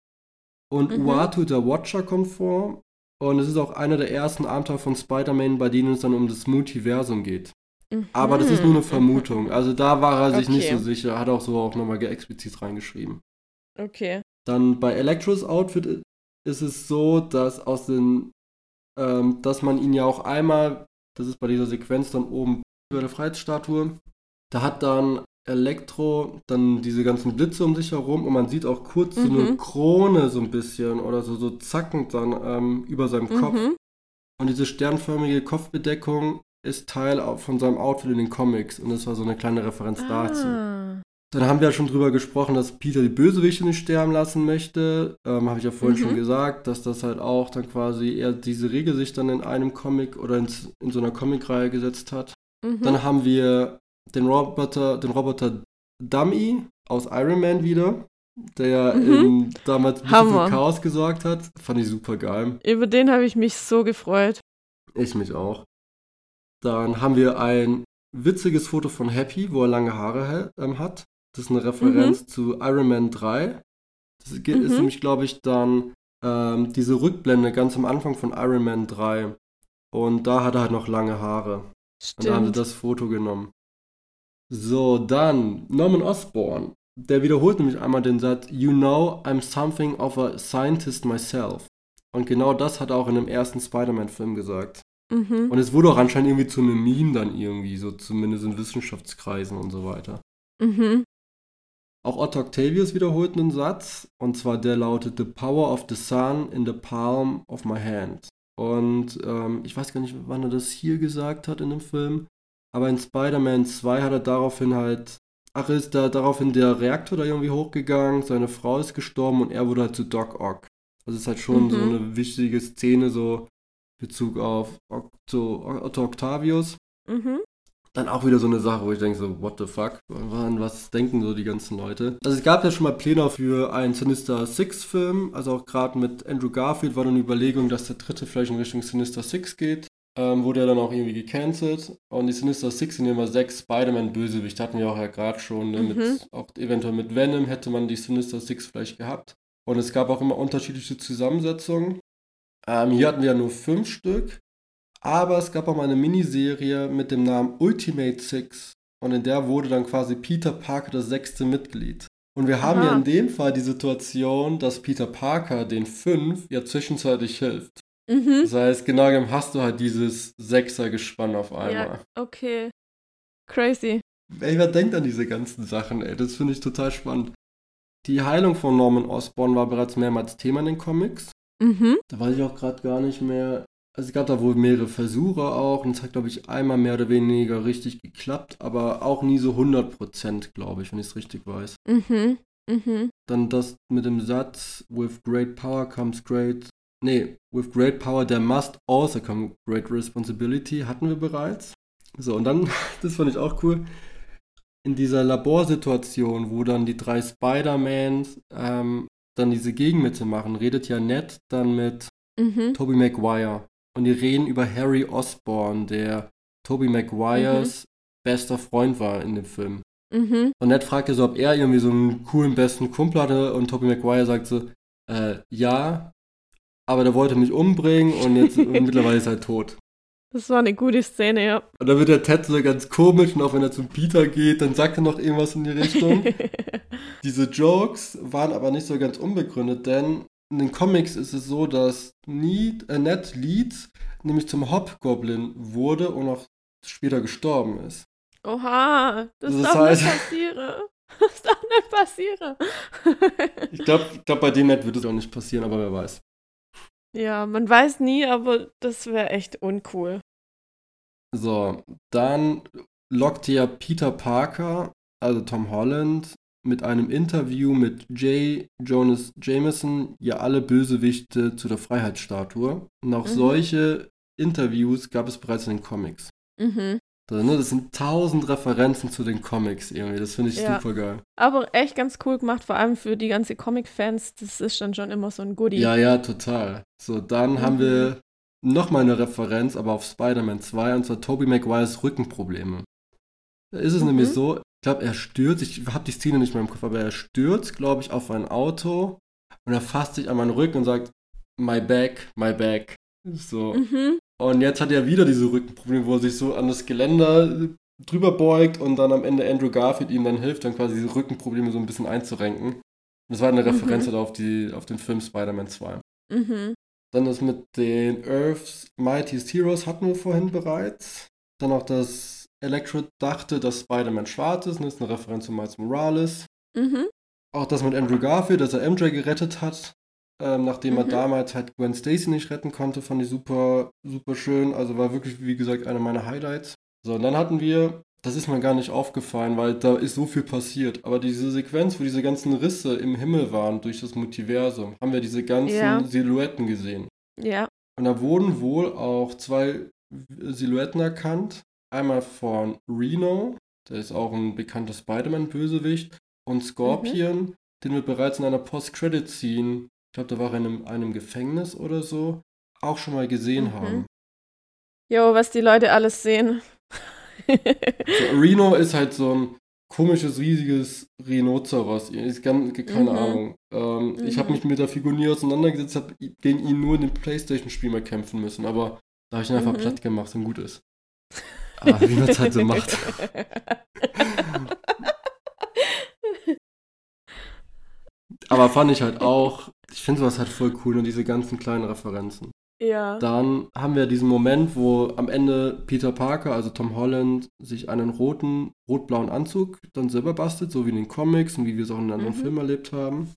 Und mhm. Uatu der Watcher kommt vor. Und es ist auch einer der ersten Abenteuer von Spider-Man, bei denen es dann um das Multiversum geht. Mhm. Aber das ist nur eine Vermutung. Also da war er sich okay. nicht so sicher, hat auch so auch nochmal explizit reingeschrieben. Okay. Dann bei Electros Outfit ist es so, dass aus den, ähm, dass man ihn ja auch einmal, das ist bei dieser Sequenz dann oben über der Freiheitsstatue, da hat dann Elektro dann diese ganzen Blitze um sich herum und man sieht auch kurz mhm. so eine mhm. Krone so ein bisschen oder so, so zackend dann ähm, über seinem Kopf. Mhm. Und diese sternförmige Kopfbedeckung ist Teil von seinem Outfit in den Comics und das war so eine kleine Referenz ah. dazu. Dann haben wir ja schon drüber gesprochen, dass Peter die Bösewichte nicht sterben lassen möchte. Ähm, Habe ich ja vorhin mhm. schon gesagt, dass das halt auch dann quasi eher diese Regel sich dann in einem Comic oder in, in so einer Comicreihe gesetzt hat. Mhm. Dann haben wir den Roboter, den Roboter Dummy aus Iron Man wieder, der mhm. in, damals ein bisschen für Chaos gesorgt hat. Fand ich super geil. Über den habe ich mich so gefreut. Ich mich auch. Dann haben wir ein witziges Foto von Happy, wo er lange Haare ähm, hat. Das ist eine Referenz mhm. zu Iron Man 3. Das ist, mhm. nämlich, glaube ich, dann ähm, diese Rückblende ganz am Anfang von Iron Man 3. Und da hat er halt noch lange Haare. Stimmt. Und da haben sie das Foto genommen. So, dann Norman Osborn. Der wiederholt nämlich einmal den Satz, You know, I'm something of a scientist myself. Und genau das hat er auch in dem ersten Spider-Man-Film gesagt. Mhm. Und es wurde auch anscheinend irgendwie zu einem Meme dann irgendwie, so zumindest in Wissenschaftskreisen und so weiter. Mhm. Auch Otto Octavius wiederholt einen Satz, und zwar der lautet The power of the sun in the palm of my hand. Und ähm, ich weiß gar nicht, wann er das hier gesagt hat in dem Film, aber in Spider-Man 2 hat er daraufhin halt, ach, ist da daraufhin der Reaktor da irgendwie hochgegangen, seine Frau ist gestorben und er wurde halt zu Doc Ock. Also es ist halt schon mhm. so eine wichtige Szene, so Bezug auf Otto, Otto Octavius. Mhm dann auch wieder so eine Sache, wo ich denke so, what the fuck? Was denken so die ganzen Leute? Also es gab ja schon mal Pläne für einen Sinister Six Film, also auch gerade mit Andrew Garfield war dann eine Überlegung, dass der dritte vielleicht in Richtung Sinister Six geht. Ähm, wurde ja dann auch irgendwie gecancelt. Und die Sinister Six sind ja immer sechs Spider-Man-Bösewicht, hatten wir auch ja gerade schon. Ne? Mhm. Mit, auch eventuell mit Venom hätte man die Sinister Six vielleicht gehabt. Und es gab auch immer unterschiedliche Zusammensetzungen. Ähm, hier hatten wir ja nur fünf Stück. Aber es gab auch mal eine Miniserie mit dem Namen Ultimate Six. Und in der wurde dann quasi Peter Parker das sechste Mitglied. Und wir haben Aha. ja in dem Fall die Situation, dass Peter Parker den fünf ja zwischenzeitlich hilft. Mhm. Das heißt, genau genommen hast du halt dieses Sechser-Gespann auf einmal. Ja, okay. Crazy. Ey, wer denkt an diese ganzen Sachen, ey? Das finde ich total spannend. Die Heilung von Norman Osborn war bereits mehrmals Thema in den Comics. Mhm. Da weiß ich auch gerade gar nicht mehr, also es gab da wohl mehrere Versuche auch und es hat, glaube ich, einmal mehr oder weniger richtig geklappt, aber auch nie so 100%, glaube ich, wenn ich es richtig weiß. Mhm. Mhm. Dann das mit dem Satz, with great power comes great, nee, with great power there must also come great responsibility, hatten wir bereits. So, und dann, das fand ich auch cool, in dieser Laborsituation, wo dann die drei Spider-Mans ähm, dann diese Gegenmittel machen, redet ja Ned dann mit mhm. Tobey Maguire. Und die reden über Harry Osborn, der Tobey Maguires mhm. bester Freund war in dem Film. Mhm. Und Ned fragt so, ob er irgendwie so einen coolen besten Kumpel hatte und Tobey Maguire sagt so, äh, ja, aber der wollte mich umbringen und jetzt und mittlerweile ist er tot. Das war eine gute Szene, ja. Und dann wird der Ted so ganz komisch und auch wenn er zum Peter geht, dann sagt er noch irgendwas in die Richtung. Diese Jokes waren aber nicht so ganz unbegründet, denn in den Comics ist es so, dass Need, äh, Ned Leeds nämlich zum Hobgoblin wurde und auch später gestorben ist. Oha, das, das darf heißt, nicht passieren. Das darf nicht passieren. ich glaube, glaub, bei dem Ned wird es auch nicht passieren, aber wer weiß. Ja, man weiß nie, aber das wäre echt uncool. So, dann lockte ja Peter Parker, also Tom Holland, mit einem Interview mit J. Jonas Jameson ja alle Bösewichte zu der Freiheitsstatue. Und auch mhm. solche Interviews gab es bereits in den Comics. Mhm. Also, ne, das sind tausend Referenzen zu den Comics irgendwie. Das finde ich Ja. super geil. Aber echt ganz cool gemacht, vor allem für die ganze Comic-Fans. Das ist dann schon immer so ein Goodie. Ja, ja, total. So, dann haben Mhm. wir nochmal eine Referenz, aber auf Spider-Man 2, und zwar Tobey Maguires Rückenprobleme. Da ist es Mhm. nämlich so, ich glaube, er stürzt, ich habe die Szene nicht mehr im Kopf, aber er stürzt, glaube ich, auf ein Auto und er fasst sich an meinen Rücken und sagt, my back, my back. So. Mhm. Und jetzt hat er wieder diese Rückenprobleme, wo er sich so an das Geländer drüber beugt und dann am Ende Andrew Garfield ihm dann hilft, dann quasi diese Rückenprobleme so ein bisschen einzurenken. Und das war eine Referenz Mhm. halt auf, die, auf den Film Spider-Man 2. Mhm. Dann das mit den Earth's Mightiest Heroes hatten wir vorhin bereits. Dann auch, dass Electro dachte, dass Spider-Man schwarz ist. Und das ist eine Referenz zu Miles Morales. Mhm. Auch das mit Andrew Garfield, dass er MJ gerettet hat, ähm, nachdem er Mhm. damals halt Gwen Stacy nicht retten konnte, fand ich super, super schön. Also war wirklich, wie gesagt, einer meiner Highlights. So, und dann hatten wir, das ist mir gar nicht aufgefallen, weil da ist so viel passiert. Aber diese Sequenz, wo diese ganzen Risse im Himmel waren durch das Multiversum, haben wir diese ganzen Ja. Silhouetten gesehen. Ja. Und da wurden wohl auch zwei Silhouetten erkannt. Einmal von Reno, der ist auch ein bekannter Spider-Man-Bösewicht, und Scorpion, den wir bereits in einer Post-Credit-Scene, ich glaube, da war er in einem, einem Gefängnis oder so, auch schon mal gesehen Mhm. haben. Jo, was die Leute alles sehen. So, Reno ist halt so ein komisches, riesiges Rhinoceros. Ist ganz, keine Mhm. Ahnung. Ähm, Ich habe Mhm. mich mit der Figur nie auseinandergesetzt, habe gegen ihn nur in dem Playstation-Spiel mal kämpfen müssen, aber da habe ich ihn einfach Mhm. platt gemacht und gut ist. Aber wie man es halt so macht. Aber fand ich halt auch, ich finde sowas halt voll cool und diese ganzen kleinen Referenzen. ja. Dann haben wir diesen Moment, wo am Ende Peter Parker, also Tom Holland, sich einen roten, rot-blauen Anzug dann selber bastelt, so wie in den Comics und wie wir es auch in anderen Mhm. Filmen erlebt haben.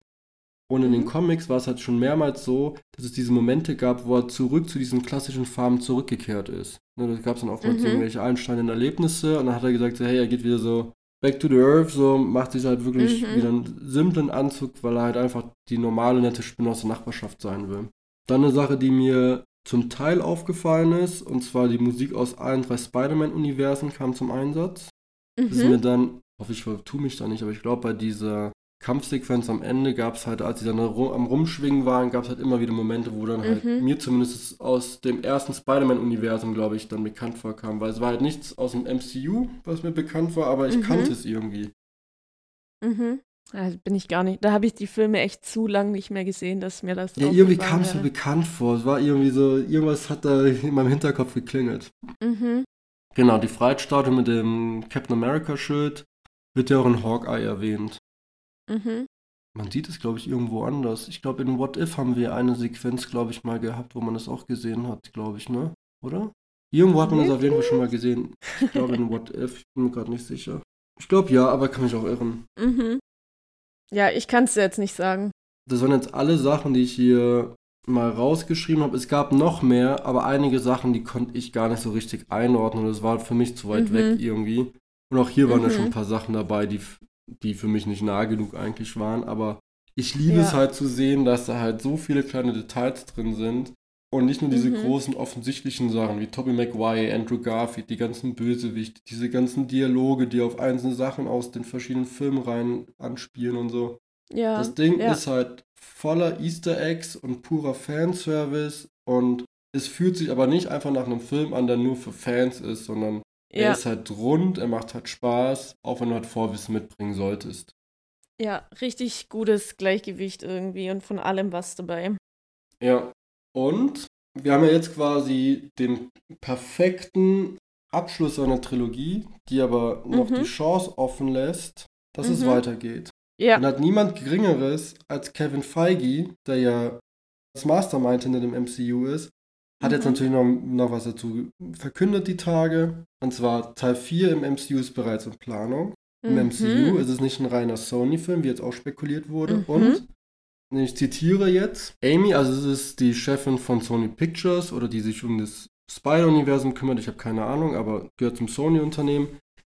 Und in den Mhm. Comics war es halt schon mehrmals so, dass es diese Momente gab, wo er zurück zu diesen klassischen Farben zurückgekehrt ist. Ne, da gab es dann oftmals Mhm. irgendwelche einschneidenden Erlebnisse und dann hat er gesagt, so, hey, er geht wieder so back to the earth, so macht sich halt wirklich Mhm. wieder einen simplen Anzug, weil er halt einfach die normale, nette Spinne aus der Nachbarschaft sein will. Dann eine Sache, die mir zum Teil aufgefallen ist, und zwar die Musik aus allen drei Spider-Man-Universen kam zum Einsatz. Das ist mir Mhm. dann, hoffe ich vertue mich da nicht, aber ich glaube, bei dieser Kampfsequenz am Ende gab es halt, als sie dann am Rumschwingen waren, gab es halt immer wieder Momente, wo dann halt Mhm. mir zumindest aus dem ersten Spider-Man-Universum, glaube ich, dann bekannt vorkam, weil es war halt nichts aus dem MCU, was mir bekannt war, aber ich Mhm. kannte es irgendwie. Mhm. Ja, bin ich gar nicht. Da habe ich die Filme echt zu lang nicht mehr gesehen, dass mir das Ja, irgendwie kam es mir bekannt vor. Es war irgendwie so, irgendwas hat da in meinem Hinterkopf geklingelt. Mhm. Genau, die Freiheitsstatue mit dem Captain America-Schild wird ja auch in Hawkeye erwähnt. Mhm. Man sieht es, glaube ich, irgendwo anders. Ich glaube, in What If haben wir eine Sequenz, glaube ich, mal gehabt, wo man das auch gesehen hat, glaube ich, ne? Oder? Irgendwo hat man das auf jeden Fall schon mal gesehen. Ich glaube, in What If, ich bin mir gerade nicht sicher. Ich glaube ja, aber kann mich auch irren. Mhm. Ja, ich kann es jetzt nicht sagen. Das waren jetzt alle Sachen, die ich hier mal rausgeschrieben habe. Es gab noch mehr, aber einige Sachen, die konnte ich gar nicht so richtig einordnen. Das war für mich zu weit Mhm. weg irgendwie. Und auch hier waren ja Mhm. schon ein paar Sachen dabei, die, die für mich nicht nah genug eigentlich waren. Aber ich liebe es Ja. halt zu sehen, dass da halt so viele kleine Details drin sind. Und nicht nur diese Mhm. großen offensichtlichen Sachen wie Tobey Maguire, Andrew Garfield, die ganzen Bösewichte, diese ganzen Dialoge, die auf einzelne Sachen aus den verschiedenen Filmen rein anspielen und so. Ja. Das Ding ja. ist halt voller Easter Eggs und purer Fanservice und es fühlt sich aber nicht einfach nach einem Film an, der nur für Fans ist, sondern er ja. ist halt rund, er macht halt Spaß, auch wenn du halt Vorwissen mitbringen solltest. ja, richtig gutes Gleichgewicht irgendwie und von allem was dabei. Ja, und wir haben ja jetzt quasi den perfekten Abschluss einer Trilogie, die aber noch Mhm. die Chance offen lässt, dass es Mhm. weitergeht. Ja. Und hat niemand Geringeres als Kevin Feige, der ja das Mastermind hinter dem MCU ist, hat jetzt Mhm. natürlich noch, noch was dazu verkündet die Tage. Und zwar Teil 4 im MCU ist bereits in Planung. Im Mhm. MCU ist es nicht ein reiner Sony-Film, wie jetzt auch spekuliert wurde. Mhm. Und, ich zitiere jetzt, Amy, also es ist die Chefin von Sony Pictures oder die sich um das Spider-Universum kümmert, ich habe keine Ahnung, aber gehört zum Sony-Unternehmen.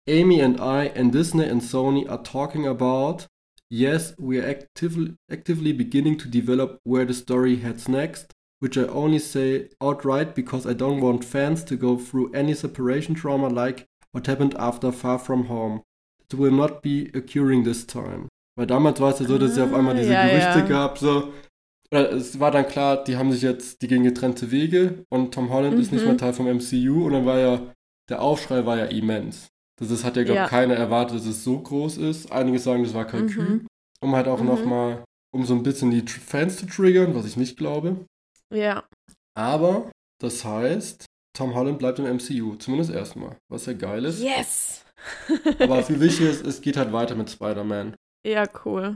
Amy and I and Disney and Sony are talking about Yes, we are actively, actively beginning to develop where the story heads next. Which I only say outright because I don't want fans to go through any separation trauma like what happened after Far From Home. It will not be occurring this time. Weil damals war es ja so, dass es ja auf einmal diese Ah, ja, Gerüchte ja. gab, so. Oder es war dann klar, die haben sich jetzt, die gehen getrennte Wege und Tom Holland ist nicht Mhm. mehr Teil vom MCU und dann war ja, der Aufschrei war ja immens. Das ist, hat ja, glaube ich, Ja. keiner erwartet, dass es so groß ist. Einige sagen, das war Kalkül, Mhm. um halt auch Mhm. nochmal, um so ein bisschen die Fans zu triggern, was ich nicht glaube. Ja. Aber das heißt, Tom Holland bleibt im MCU, zumindest erstmal, was ja geil ist. Yes! Aber viel wichtiger ist, es geht halt weiter mit Spider-Man. ja, cool.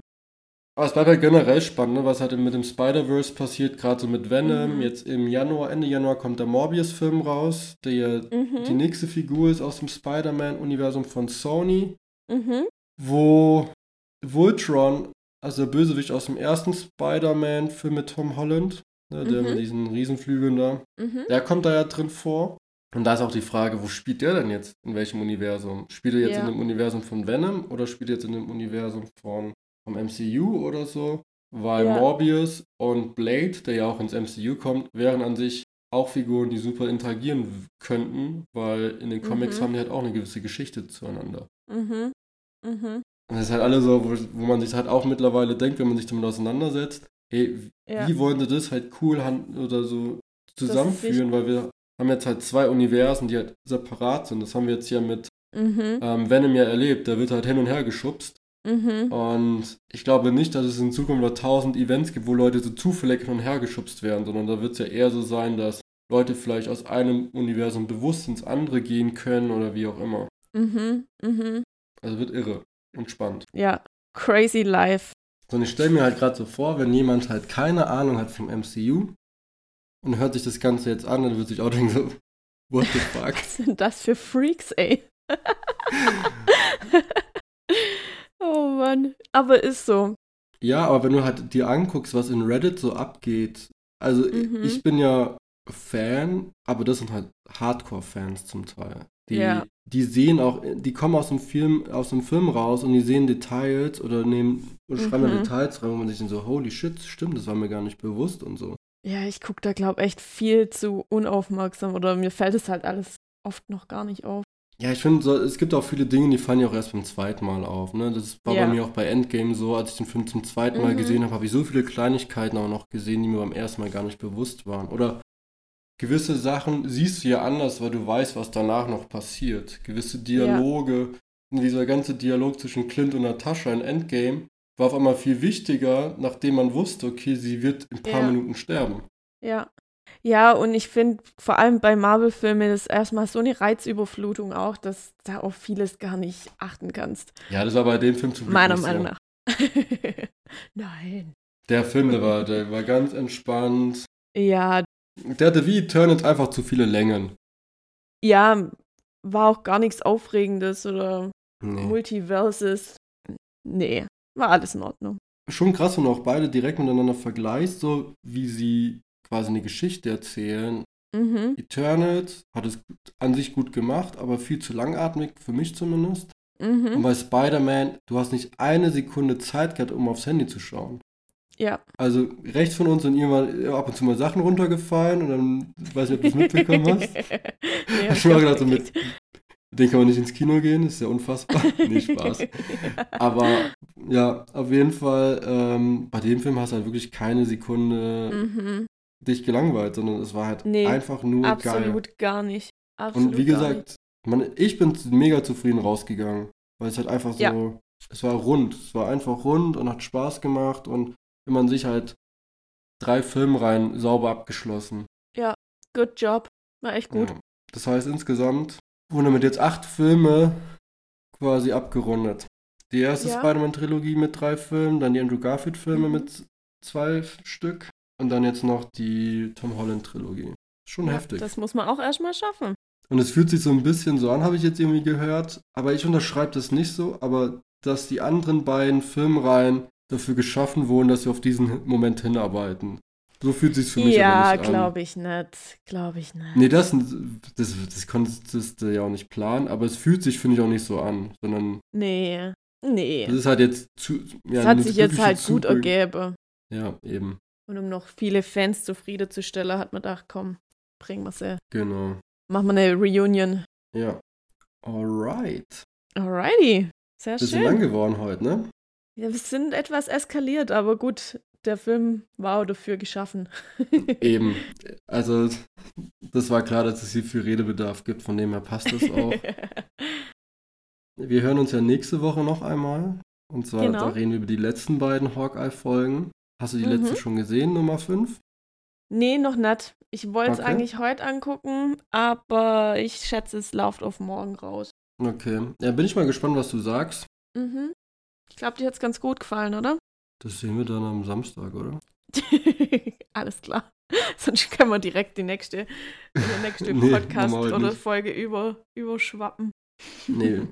Aber es bleibt halt generell spannend, ne, was halt mit dem Spider-Verse passiert, gerade so mit Venom. Mhm. Jetzt im Januar, Ende Januar kommt der Morbius-Film raus, der ja die Mhm. nächste Figur ist aus dem Spider-Man-Universum von Sony, Mhm. wo Voltron, also der Bösewicht aus dem ersten Spider-Man-Film mit Tom Holland, ne, der Mhm. mit diesen Riesenflügeln da, Mhm. der kommt da ja drin vor. Und da ist auch die Frage, wo spielt der denn jetzt? In welchem Universum? Spielt er jetzt Ja. in dem Universum von Venom oder spielt er jetzt in dem Universum von, vom MCU oder so? Weil Ja. Morbius und Blade, der ja auch ins MCU kommt, wären an sich auch Figuren, die super interagieren könnten, weil in den Comics Mhm. haben die halt auch eine gewisse Geschichte zueinander. Mhm. Mhm. Und das ist halt alles so, wo, wo man sich halt auch mittlerweile denkt, wenn man sich damit auseinandersetzt, hey, Ja. wie wollen sie das halt cool oder so zusammenführen, weil wir haben jetzt halt zwei Universen, die halt separat sind. Das haben wir jetzt ja mit Mhm. ähm, Venom ja erlebt. Da wird halt hin und her geschubst. Mhm. Und ich glaube nicht, dass es in Zukunft noch tausend Events gibt, wo Leute so zufällig hin und her geschubst werden, sondern da wird es ja eher so sein, dass Leute vielleicht aus einem Universum bewusst ins andere gehen können oder wie auch immer. Mhm. Mhm. Also wird irre und spannend. Ja. Crazy Life. So, und ich stelle mir halt gerade so vor, wenn jemand halt keine Ahnung hat vom MCU und hört sich das Ganze jetzt an, dann wird sich auch denken so, what the fuck? Was sind das für Freaks, ey? oh Mann. Aber ist so. Ja, aber wenn du halt dir anguckst, was in Reddit so abgeht, also Mhm. ich bin ja Fan, aber das sind halt Hardcore-Fans zum Teil. Die, Ja. die sehen auch, die kommen aus dem Film, aus dem Film raus und die sehen Details oder nehmen da Mhm. Details rein, wo man sich dann so, holy shit, stimmt, das war mir gar nicht bewusst und so. Ja, ich gucke da, glaube echt viel zu unaufmerksam oder mir fällt es halt alles oft noch gar nicht auf. Ja, ich finde, so, es gibt auch viele Dinge, die fallen ja auch erst beim zweiten Mal auf. Ne? Das war Ja. bei mir auch bei Endgame so, als ich den Film zum zweiten Mal Mhm. gesehen habe, habe ich so viele Kleinigkeiten auch noch gesehen, die mir beim ersten Mal gar nicht bewusst waren. Oder gewisse Sachen siehst du ja anders, weil du weißt, was danach noch passiert. Gewisse Dialoge, dieser ganze Dialog zwischen Clint und Natascha in Endgame war auf einmal viel wichtiger, nachdem man wusste, okay, sie wird in ein paar Ja. Minuten sterben. Ja. Ja, und ich finde vor allem bei Marvel-Filmen ist erstmal so eine Reizüberflutung auch, dass da auf vieles gar nicht achten kannst. Ja, das war bei dem Film zum Glück Meiner Meinung so. nach. Nein. Der Film, der war, der war ganz entspannt. Ja, Der hatte wie Eternals einfach zu viele Längen. ja, war auch gar nichts Aufregendes oder Nee. Multiverses. Nee, war alles in Ordnung. Schon krass, wenn du auch beide direkt miteinander vergleichst, so wie sie quasi eine Geschichte erzählen. Mhm. Eternals hat es an sich gut gemacht, aber viel zu langatmig, für mich zumindest. Und Mhm. bei Spider-Man, du hast nicht eine Sekunde Zeit gehabt, um aufs Handy zu schauen. Ja. Also rechts von uns sind irgendwann ab und zu mal Sachen runtergefallen und dann, ich weiß nicht, ob du es mitbekommen hast. Hab ich mal gedacht, so mit, denen kann man nicht ins Kino gehen, ist ja unfassbar. nee, Spaß. Aber ja, auf jeden Fall, ähm, bei dem Film hast du halt wirklich keine Sekunde mhm. dich gelangweilt, sondern es war halt Nee, einfach nur geil. Absolut gar nicht. Absolut Und wie gesagt, man, ich bin mega zufrieden rausgegangen, weil es halt einfach so, Ja. es war rund, es war einfach rund und hat Spaß gemacht und wenn man sich halt drei Filmreihen sauber abgeschlossen. nicht. Good job. War echt gut. Ja. Das heißt, insgesamt wurden damit jetzt acht Filme quasi abgerundet. Die erste Ja. Spider-Man-Trilogie mit drei Filmen, dann die Andrew Garfield-Filme Mhm. mit zwei Stück und dann jetzt noch die Tom Holland-Trilogie. Schon Ja, heftig. Das muss man auch erstmal schaffen. Und es fühlt sich so ein bisschen so an, habe ich jetzt irgendwie gehört. Aber ich unterschreibe das nicht so. Aber dass die anderen beiden Filmreihen dafür geschaffen wurden, dass sie auf diesen Moment hinarbeiten. So fühlt sich für mich ja, aber nicht an. glaube ich nicht. Glaube ich nicht. Nee, das, das, das konntest du ja auch nicht planen, aber es fühlt sich, finde ich, auch nicht so an, sondern Nee. Nee. das ist halt jetzt zu. Ja, Es hat sich jetzt halt gut ergeben. Ja, eben. Und um noch viele Fans zufriedenzustellen, hat man gedacht, komm, bringen wir sie. Genau. Machen wir eine Reunion. Ja. Alright. Alrighty. Sehr Bisschen schön. lang geworden heute, ne? Ja, wir sind etwas eskaliert, aber gut, der Film war auch dafür geschaffen. Eben. Also, das war klar, dass es hier viel Redebedarf gibt, von dem her passt das auch. Wir hören uns ja nächste Woche noch einmal. Und zwar, Genau. da reden wir über die letzten beiden Hawkeye-Folgen. Hast du die Mhm. letzte schon gesehen, Nummer 5? nee, noch nicht. Ich wollte es Okay. eigentlich heute angucken, aber ich schätze, es läuft auf morgen raus. Okay. Ja, bin ich mal gespannt, was du sagst. Mhm. Ich glaube, dir hat es ganz gut gefallen, oder? Das sehen wir dann am Samstag, oder? Alles klar. Sonst können wir direkt die nächste, die nächste Nee, Podcast oder nicht. Folge über, überschwappen. Nee.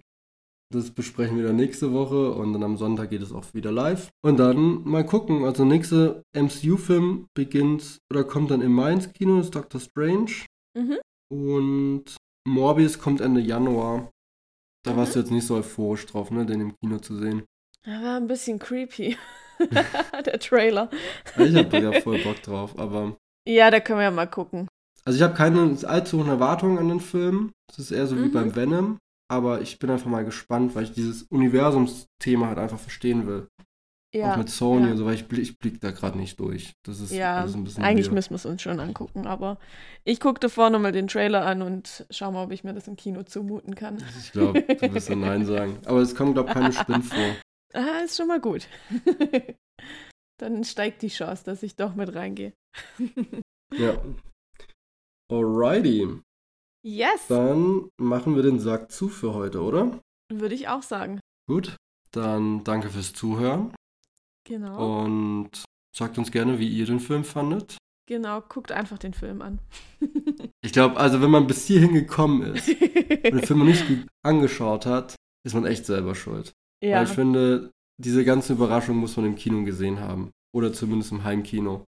Das besprechen wir dann nächste Woche und dann am Sonntag geht es auch wieder live. Und dann mal gucken. Also, nächste MCU-Film beginnt oder kommt dann im Mai ins Kino, ist Doctor Strange. Mhm. Und Morbius kommt Ende Januar. Da Mhm. warst du jetzt nicht so euphorisch drauf, ne, den im Kino zu sehen. Er war ein bisschen creepy. der Trailer. Ich hab ja voll Bock drauf, aber. Ja, da können wir ja mal gucken. Also ich habe keine allzu hohen Erwartungen an den Film. Es ist eher so wie Mhm. beim Venom. Aber ich bin einfach mal gespannt, weil ich dieses Universumsthema halt einfach verstehen will. Ja, auch mit Sony ja. und so, weil ich, blick- ich blick da gerade nicht durch. Das ist Ja, alles ein bisschen eigentlich müssen wir es uns schon angucken, aber ich gucke davor nochmal den Trailer an und schau mal, ob ich mir das im Kino zumuten kann. Ich glaube, du wirst dann Nein sagen. Aber es kommen, glaube ich, keine Spinnen vor. Ah, ist schon mal gut. Dann steigt die Chance, dass ich doch mit reingehe. Ja. Alrighty. yes, Dann machen wir den Sack zu für heute, oder? würde ich auch sagen. Gut. Dann danke fürs Zuhören. Genau. Und sagt uns gerne, wie ihr den Film fandet. Genau, guckt einfach den Film an. Ich glaube, also wenn man bis hierhin gekommen ist und den Film noch nicht ge- angeschaut hat, ist man echt selber schuld. Ja, Weil ich finde, diese ganze Überraschung muss man im Kino gesehen haben. Oder zumindest im Heimkino.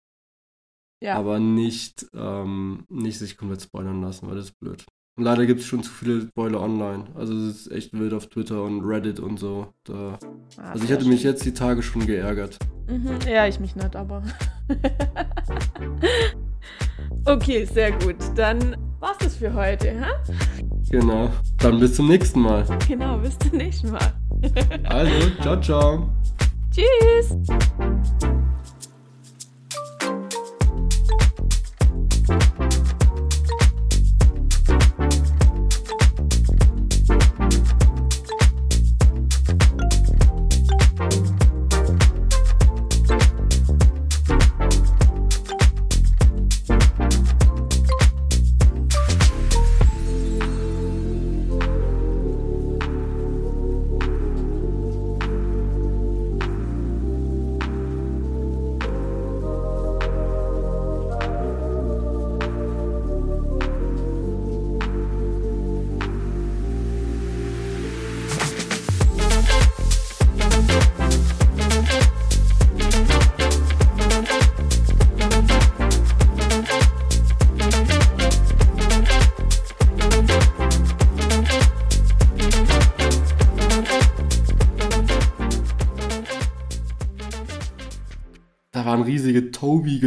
ja. Aber nicht, ähm, nicht sich komplett spoilern lassen, weil das ist blöd. Und leider gibt es schon zu viele Spoiler online. Also es ist echt wild auf Twitter und Reddit und so. Da. Ah, Also ich hätte mich jetzt die Tage schon geärgert. Mhm. Ja, ich mich nicht, aber. okay, sehr gut. Dann war's das für heute, ha? Genau. Dann bis zum nächsten Mal. Genau, bis zum nächsten Mal. Also, ciao, ciao. Tschüss!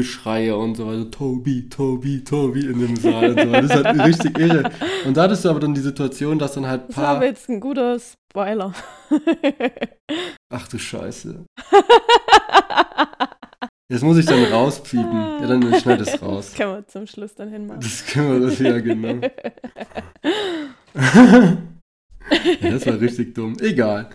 Toby-Geschreie und so, also Toby, Toby, Toby in dem Saal und so. Das ist halt richtig irre. Und da hattest du aber dann die Situation, dass dann halt Das war aber paar. jetzt ein guter Spoiler. Ach du Scheiße. Jetzt muss ich dann rauspiepen. Ja, dann schneid es raus. Das können wir zum Schluss dann hinmachen. Das können wir das ja genau. ja, das war richtig dumm. Egal.